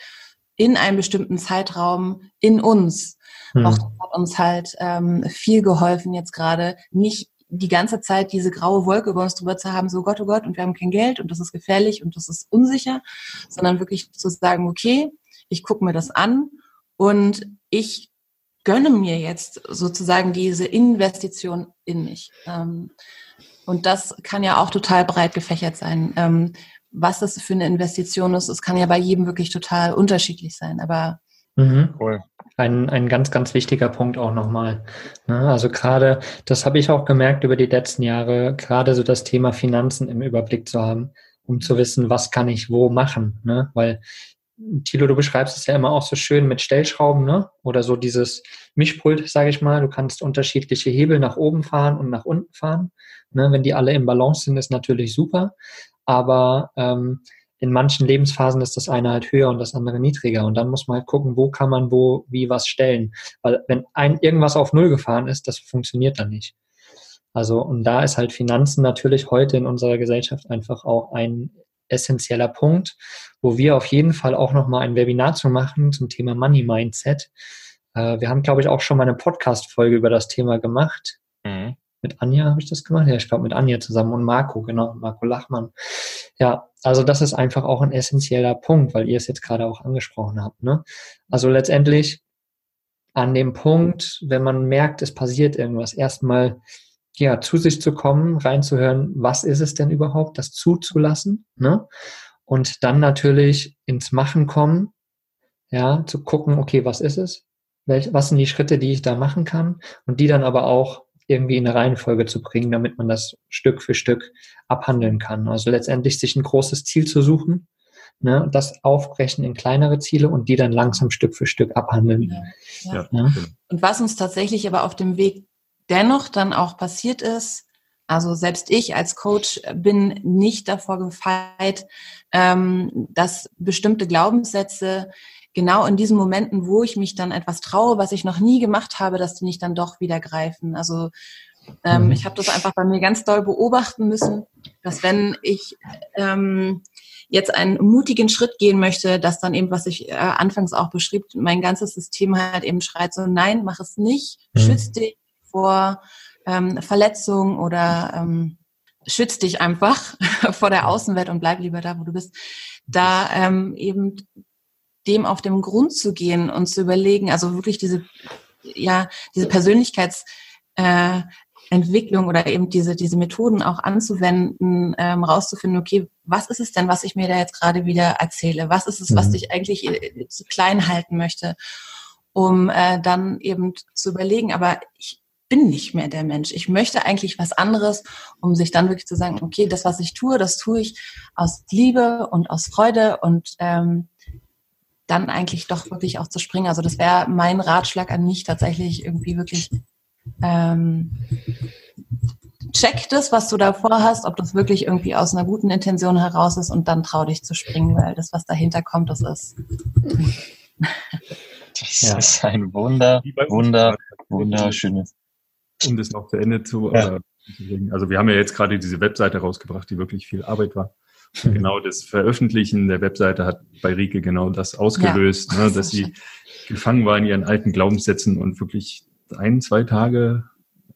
in einen bestimmten Zeitraum in uns hm. Auch das hat uns halt ähm, viel geholfen jetzt gerade, nicht die ganze Zeit diese graue Wolke über uns drüber zu haben, so Gott, oh Gott, und wir haben kein Geld und das ist gefährlich und das ist unsicher, sondern wirklich zu sagen, okay, ich gucke mir das an und ich gönne mir jetzt sozusagen diese Investition in mich. Ähm, und das kann ja auch total breit gefächert sein. Ähm, was das für eine Investition ist, es kann ja bei jedem wirklich total unterschiedlich sein. Aber mhm. cool. Ein, ein ganz, ganz wichtiger Punkt auch nochmal. Ne? Also gerade, das habe ich auch gemerkt über die letzten Jahre, gerade so das Thema Finanzen im Überblick zu haben, um zu wissen, was kann ich wo machen. Ne? Weil Thilo, du beschreibst es ja immer auch so schön mit Stellschrauben, ne? Oder so dieses Mischpult, sage ich mal. Du kannst unterschiedliche Hebel nach oben fahren und nach unten fahren. Wenn die alle im Balance sind, ist natürlich super. Aber ähm, in manchen Lebensphasen ist das eine halt höher und das andere niedriger. Und dann muss man halt gucken, wo kann man wo wie was stellen. Weil wenn ein irgendwas auf Null gefahren ist, das funktioniert dann nicht. Also, und da ist halt Finanzen natürlich heute in unserer Gesellschaft einfach auch ein essentieller Punkt, wo wir auf jeden Fall auch nochmal ein Webinar zu machen zum Thema Money Mindset. Äh, wir haben, glaube ich, auch schon mal eine Podcast-Folge über das Thema gemacht. Mhm. Mit Anja habe ich das gemacht? Ja, ich glaube mit Anja zusammen und Marco, genau, Marco Lachmann. Ja, also das ist einfach auch ein essentieller Punkt, weil ihr es jetzt gerade auch angesprochen habt. Ne? Also letztendlich an dem Punkt, wenn man merkt, es passiert irgendwas, erstmal ja, zu sich zu kommen, reinzuhören, was ist es denn überhaupt, das zuzulassen, ne? Und dann natürlich ins Machen kommen, ja, zu gucken, okay, was ist es? Welch, was sind die Schritte, die ich da machen kann? Und die dann aber auch irgendwie in eine Reihenfolge zu bringen, damit man das Stück für Stück abhandeln kann. Also letztendlich sich ein großes Ziel zu suchen, ne, das aufbrechen in kleinere Ziele und die dann langsam Stück für Stück abhandeln. Ja, ja. Ja. Und was uns tatsächlich aber auf dem Weg dennoch dann auch passiert ist, also selbst ich als Coach bin nicht davor gefeit, ähm, dass bestimmte Glaubenssätze genau in diesen Momenten, wo ich mich dann etwas traue, was ich noch nie gemacht habe, dass die nicht dann doch wieder greifen. Also ähm, mhm. ich habe das einfach bei mir ganz doll beobachten müssen, dass wenn ich ähm, jetzt einen mutigen Schritt gehen möchte, dass dann eben, was ich äh, anfangs auch beschrieb, mein ganzes System halt eben schreit so, nein, mach es nicht, mhm. schütz dich, vor ähm, Verletzungen oder ähm, schütz dich einfach *laughs* vor der Außenwelt und bleib lieber da, wo du bist. Da ähm, eben dem auf den Grund zu gehen und zu überlegen, also wirklich diese, ja, diese Persönlichkeitsentwicklung äh, oder eben diese, diese Methoden auch anzuwenden, ähm, rauszufinden, okay, was ist es denn, was ich mir da jetzt gerade wieder erzähle? Was ist es, was mhm. ich eigentlich äh, zu klein halten möchte? Um äh, dann eben zu überlegen, aber ich, bin nicht mehr der Mensch. Ich möchte eigentlich was anderes, um sich dann wirklich zu sagen, okay, das, was ich tue, das tue ich aus Liebe und aus Freude und ähm, dann eigentlich doch wirklich auch zu springen. Also das wäre mein Ratschlag an mich tatsächlich irgendwie wirklich ähm, check das, was du davor hast, ob das wirklich irgendwie aus einer guten Intention heraus ist und dann trau dich zu springen, weil das, was dahinter kommt, das ist. Das ja. ist ein wunder, wunder, wunderschönes um das noch zu Ende zu, ja. äh, also wir haben ja jetzt gerade diese Webseite rausgebracht, die wirklich viel Arbeit war. Und genau das Veröffentlichen der Webseite hat bei Rike genau das ausgelöst, ja. ne, dass sie gefangen war in ihren alten Glaubenssätzen und wirklich ein, zwei Tage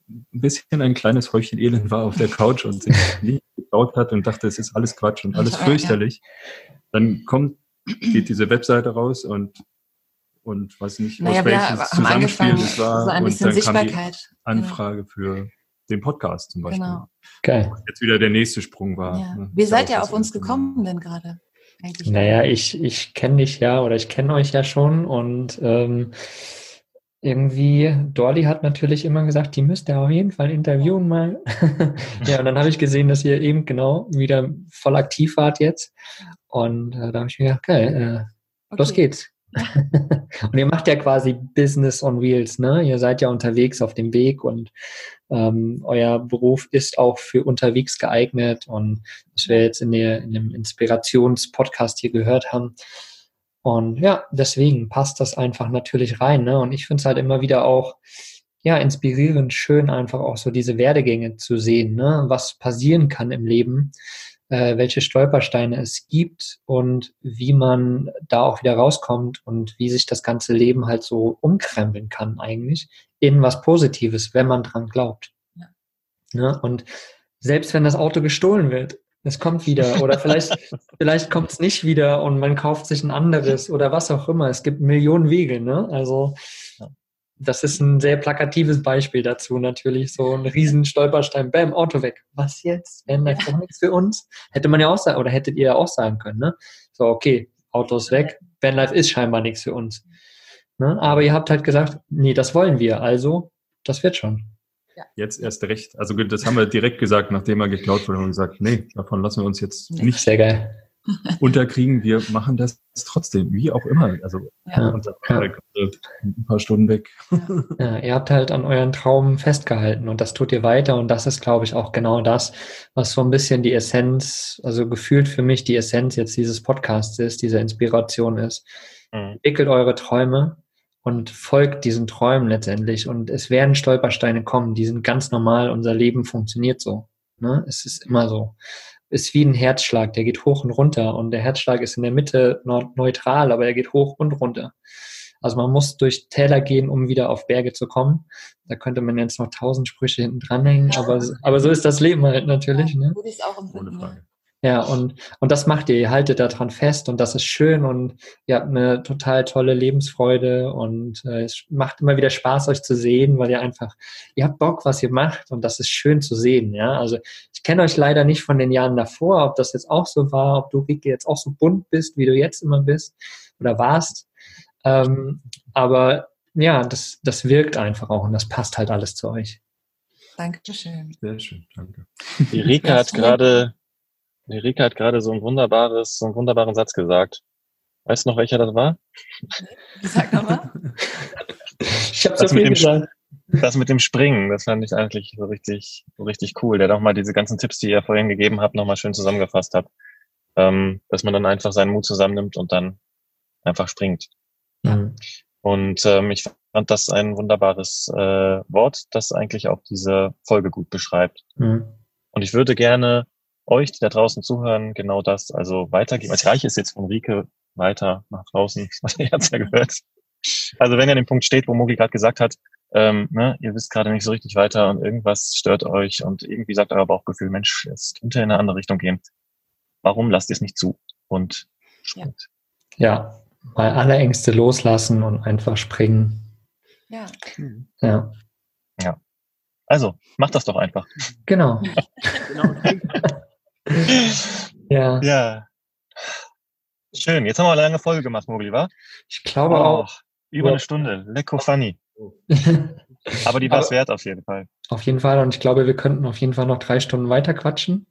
ein bisschen ein kleines Häufchen Elend war auf der Couch und sich *laughs* nicht getraut hat und dachte, es ist alles Quatsch und alles fürchterlich. Dann kommt, geht diese Webseite raus und und weiß nicht, naja, aus welches Zusammenspiel es war. So ein und dann kam die genau. Anfrage für den Podcast zum Beispiel. Genau. Okay. Jetzt wieder der nächste Sprung war. Ja. Ne? Wie seid ihr auf uns gekommen denn gerade? Naja, ich, ich kenne dich ja oder ich kenne euch ja schon und ähm, irgendwie, Dorli hat natürlich immer gesagt, die müsst ihr auf jeden Fall interviewen mal. *laughs* ja, und dann habe ich gesehen, dass ihr eben genau wieder voll aktiv wart jetzt. Und äh, da habe ich mir gedacht, geil, äh, okay. los geht's. Und ihr macht ja quasi Business on Wheels, ne? Ihr seid ja unterwegs auf dem Weg und ähm, euer Beruf ist auch für unterwegs geeignet und was wir jetzt in, der, in dem Inspirationspodcast hier gehört haben. Und ja, deswegen passt das einfach natürlich rein, ne? Und ich finde es halt immer wieder auch ja, inspirierend, schön einfach auch so diese Werdegänge zu sehen, ne? was passieren kann im Leben, äh, welche Stolpersteine es gibt und wie man da auch wieder rauskommt und wie sich das ganze Leben halt so umkrempeln kann eigentlich in was Positives, wenn man dran glaubt. Ja. Ne? Und selbst wenn das Auto gestohlen wird, es kommt wieder oder vielleicht, *laughs* vielleicht kommt es nicht wieder und man kauft sich ein anderes oder was auch immer. Es gibt Millionen Wege, ne? Also das ist ein sehr plakatives Beispiel dazu natürlich. So ein riesen Stolperstein, bam, Auto weg. Was jetzt? Vanlife doch nichts für uns? Hätte man ja auch sagen, oder hättet ihr ja auch sagen können, ne? So, okay, Auto ist weg, Vanlife ist scheinbar nichts für uns. Ne? Aber ihr habt halt gesagt, nee, das wollen wir, also das wird schon. Ja. Jetzt erst recht. Also das haben wir direkt gesagt, nachdem er geklaut wurde und gesagt, nee, davon lassen wir uns jetzt nicht sehr geil *laughs* unterkriegen. Wir machen das trotzdem, wie auch immer. Also ja. unser ja. ein paar Stunden weg. *laughs* Ja, ihr habt halt an euren Traum festgehalten und das tut ihr weiter und das ist, glaube ich, auch genau das, was so ein bisschen die Essenz, also gefühlt für mich die Essenz jetzt dieses Podcasts ist, diese Inspiration ist. Mhm. Entwickelt eure Träume und folgt diesen Träumen letztendlich und es werden Stolpersteine kommen, die sind ganz normal, unser Leben funktioniert so. Ne? Es ist immer so ist wie ein Herzschlag, der geht hoch und runter und der Herzschlag ist in der Mitte neutral, aber er geht hoch und runter. Also man muss durch Täler gehen, um wieder auf Berge zu kommen. Da könnte man jetzt noch tausend Sprüche hinten dranhängen, aber, aber so ist das Leben halt natürlich. Ne? Würde ich auch empfinden. Ohne Frage. Ja, und, und das macht ihr, ihr haltet daran fest und das ist schön und ihr habt eine total tolle Lebensfreude und äh, es macht immer wieder Spaß, euch zu sehen, weil ihr einfach, ihr habt Bock, was ihr macht und das ist schön zu sehen, ja. Also ich kenne euch leider nicht von den Jahren davor, ob das jetzt auch so war, ob du, Rike, jetzt auch so bunt bist, wie du jetzt immer bist oder warst. Ähm, aber ja, das, das wirkt einfach auch und das passt halt alles zu euch. Dankeschön. Sehr schön, danke. Die Rika hat gerade Erika hat gerade so ein wunderbares, so einen wunderbaren Satz gesagt. Weißt du noch, welcher das war? Sag nochmal. ich habe so viel gesagt. Das mit dem Springen, das fand ich eigentlich so richtig, so richtig cool. Der nochmal diese ganzen Tipps, die ihr vorhin gegeben habt, nochmal schön zusammengefasst hat. Ähm, dass man dann einfach seinen Mut zusammennimmt und dann einfach springt. Mhm. Und ähm, ich fand das ein wunderbares äh, Wort, das eigentlich auch diese Folge gut beschreibt. Mhm. Und ich würde gerne euch, die da draußen zuhören, genau das also weitergeben. Als reiche ist jetzt von Rike weiter nach draußen, *laughs* was ihr jetzt ja gehört. Also wenn ihr an dem Punkt steht, wo Mogi gerade gesagt hat, ähm, ne, ihr wisst gerade nicht so richtig weiter und irgendwas stört euch und irgendwie sagt euer Bauchgefühl, Mensch, es könnte in eine andere Richtung gehen. Warum lasst ihr es nicht zu und springt? Ja, mal alle Ängste loslassen und einfach springen. Ja. Ja. Ja. Also, macht das doch einfach. Genau. *laughs* genau. *laughs* ja. Ja. Schön. Jetzt haben wir eine lange Folge gemacht, Mogli, wa? Ich glaube oh, auch. Über eine Stunde. Lecko funny. *laughs* Aber die war es wert auf jeden Fall. Auf jeden Fall. Und ich glaube, wir könnten auf jeden Fall noch drei Stunden weiter quatschen.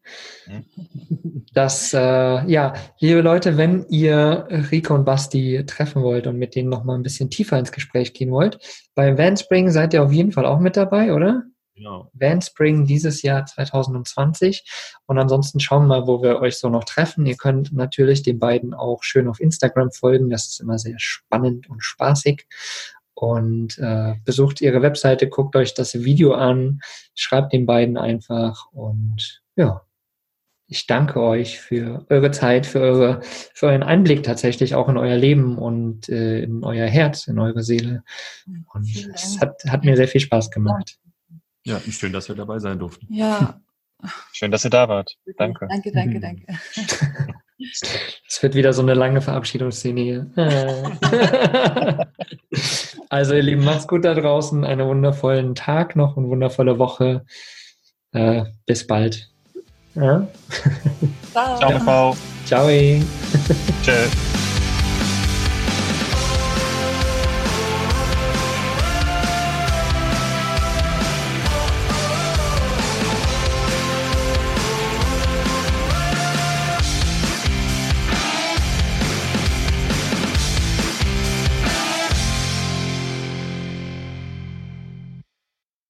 Mhm. Das, äh, ja, liebe Leute, wenn ihr Rico und Basti treffen wollt und mit denen noch mal ein bisschen tiefer ins Gespräch gehen wollt, bei Vanspring seid ihr auf jeden Fall auch mit dabei, oder? Genau. Vanspring dieses Jahr 2020. Und ansonsten schauen wir mal, wo wir euch so noch treffen. Ihr könnt natürlich den beiden auch schön auf Instagram folgen. Das ist immer sehr spannend und spaßig. Und äh, besucht ihre Webseite, guckt euch das Video an, schreibt den beiden einfach und ja, ich danke euch für eure Zeit, für eure, für euren Einblick tatsächlich auch in euer Leben und äh, in euer Herz, in eure Seele. Und es hat, hat mir sehr viel Spaß gemacht. Ja, schön, dass wir dabei sein durften. Ja. *laughs* Schön, dass ihr da wart. Danke. Danke, danke, mhm. danke. *laughs* Es wird wieder so eine lange Verabschiedungsszene hier. *laughs* also, ihr Lieben, macht's gut da draußen. Einen wundervollen Tag noch, eine wundervolle Woche. Äh, bis bald. Ja? Ciao. Ciao, Frau. Ciao. Tschüss.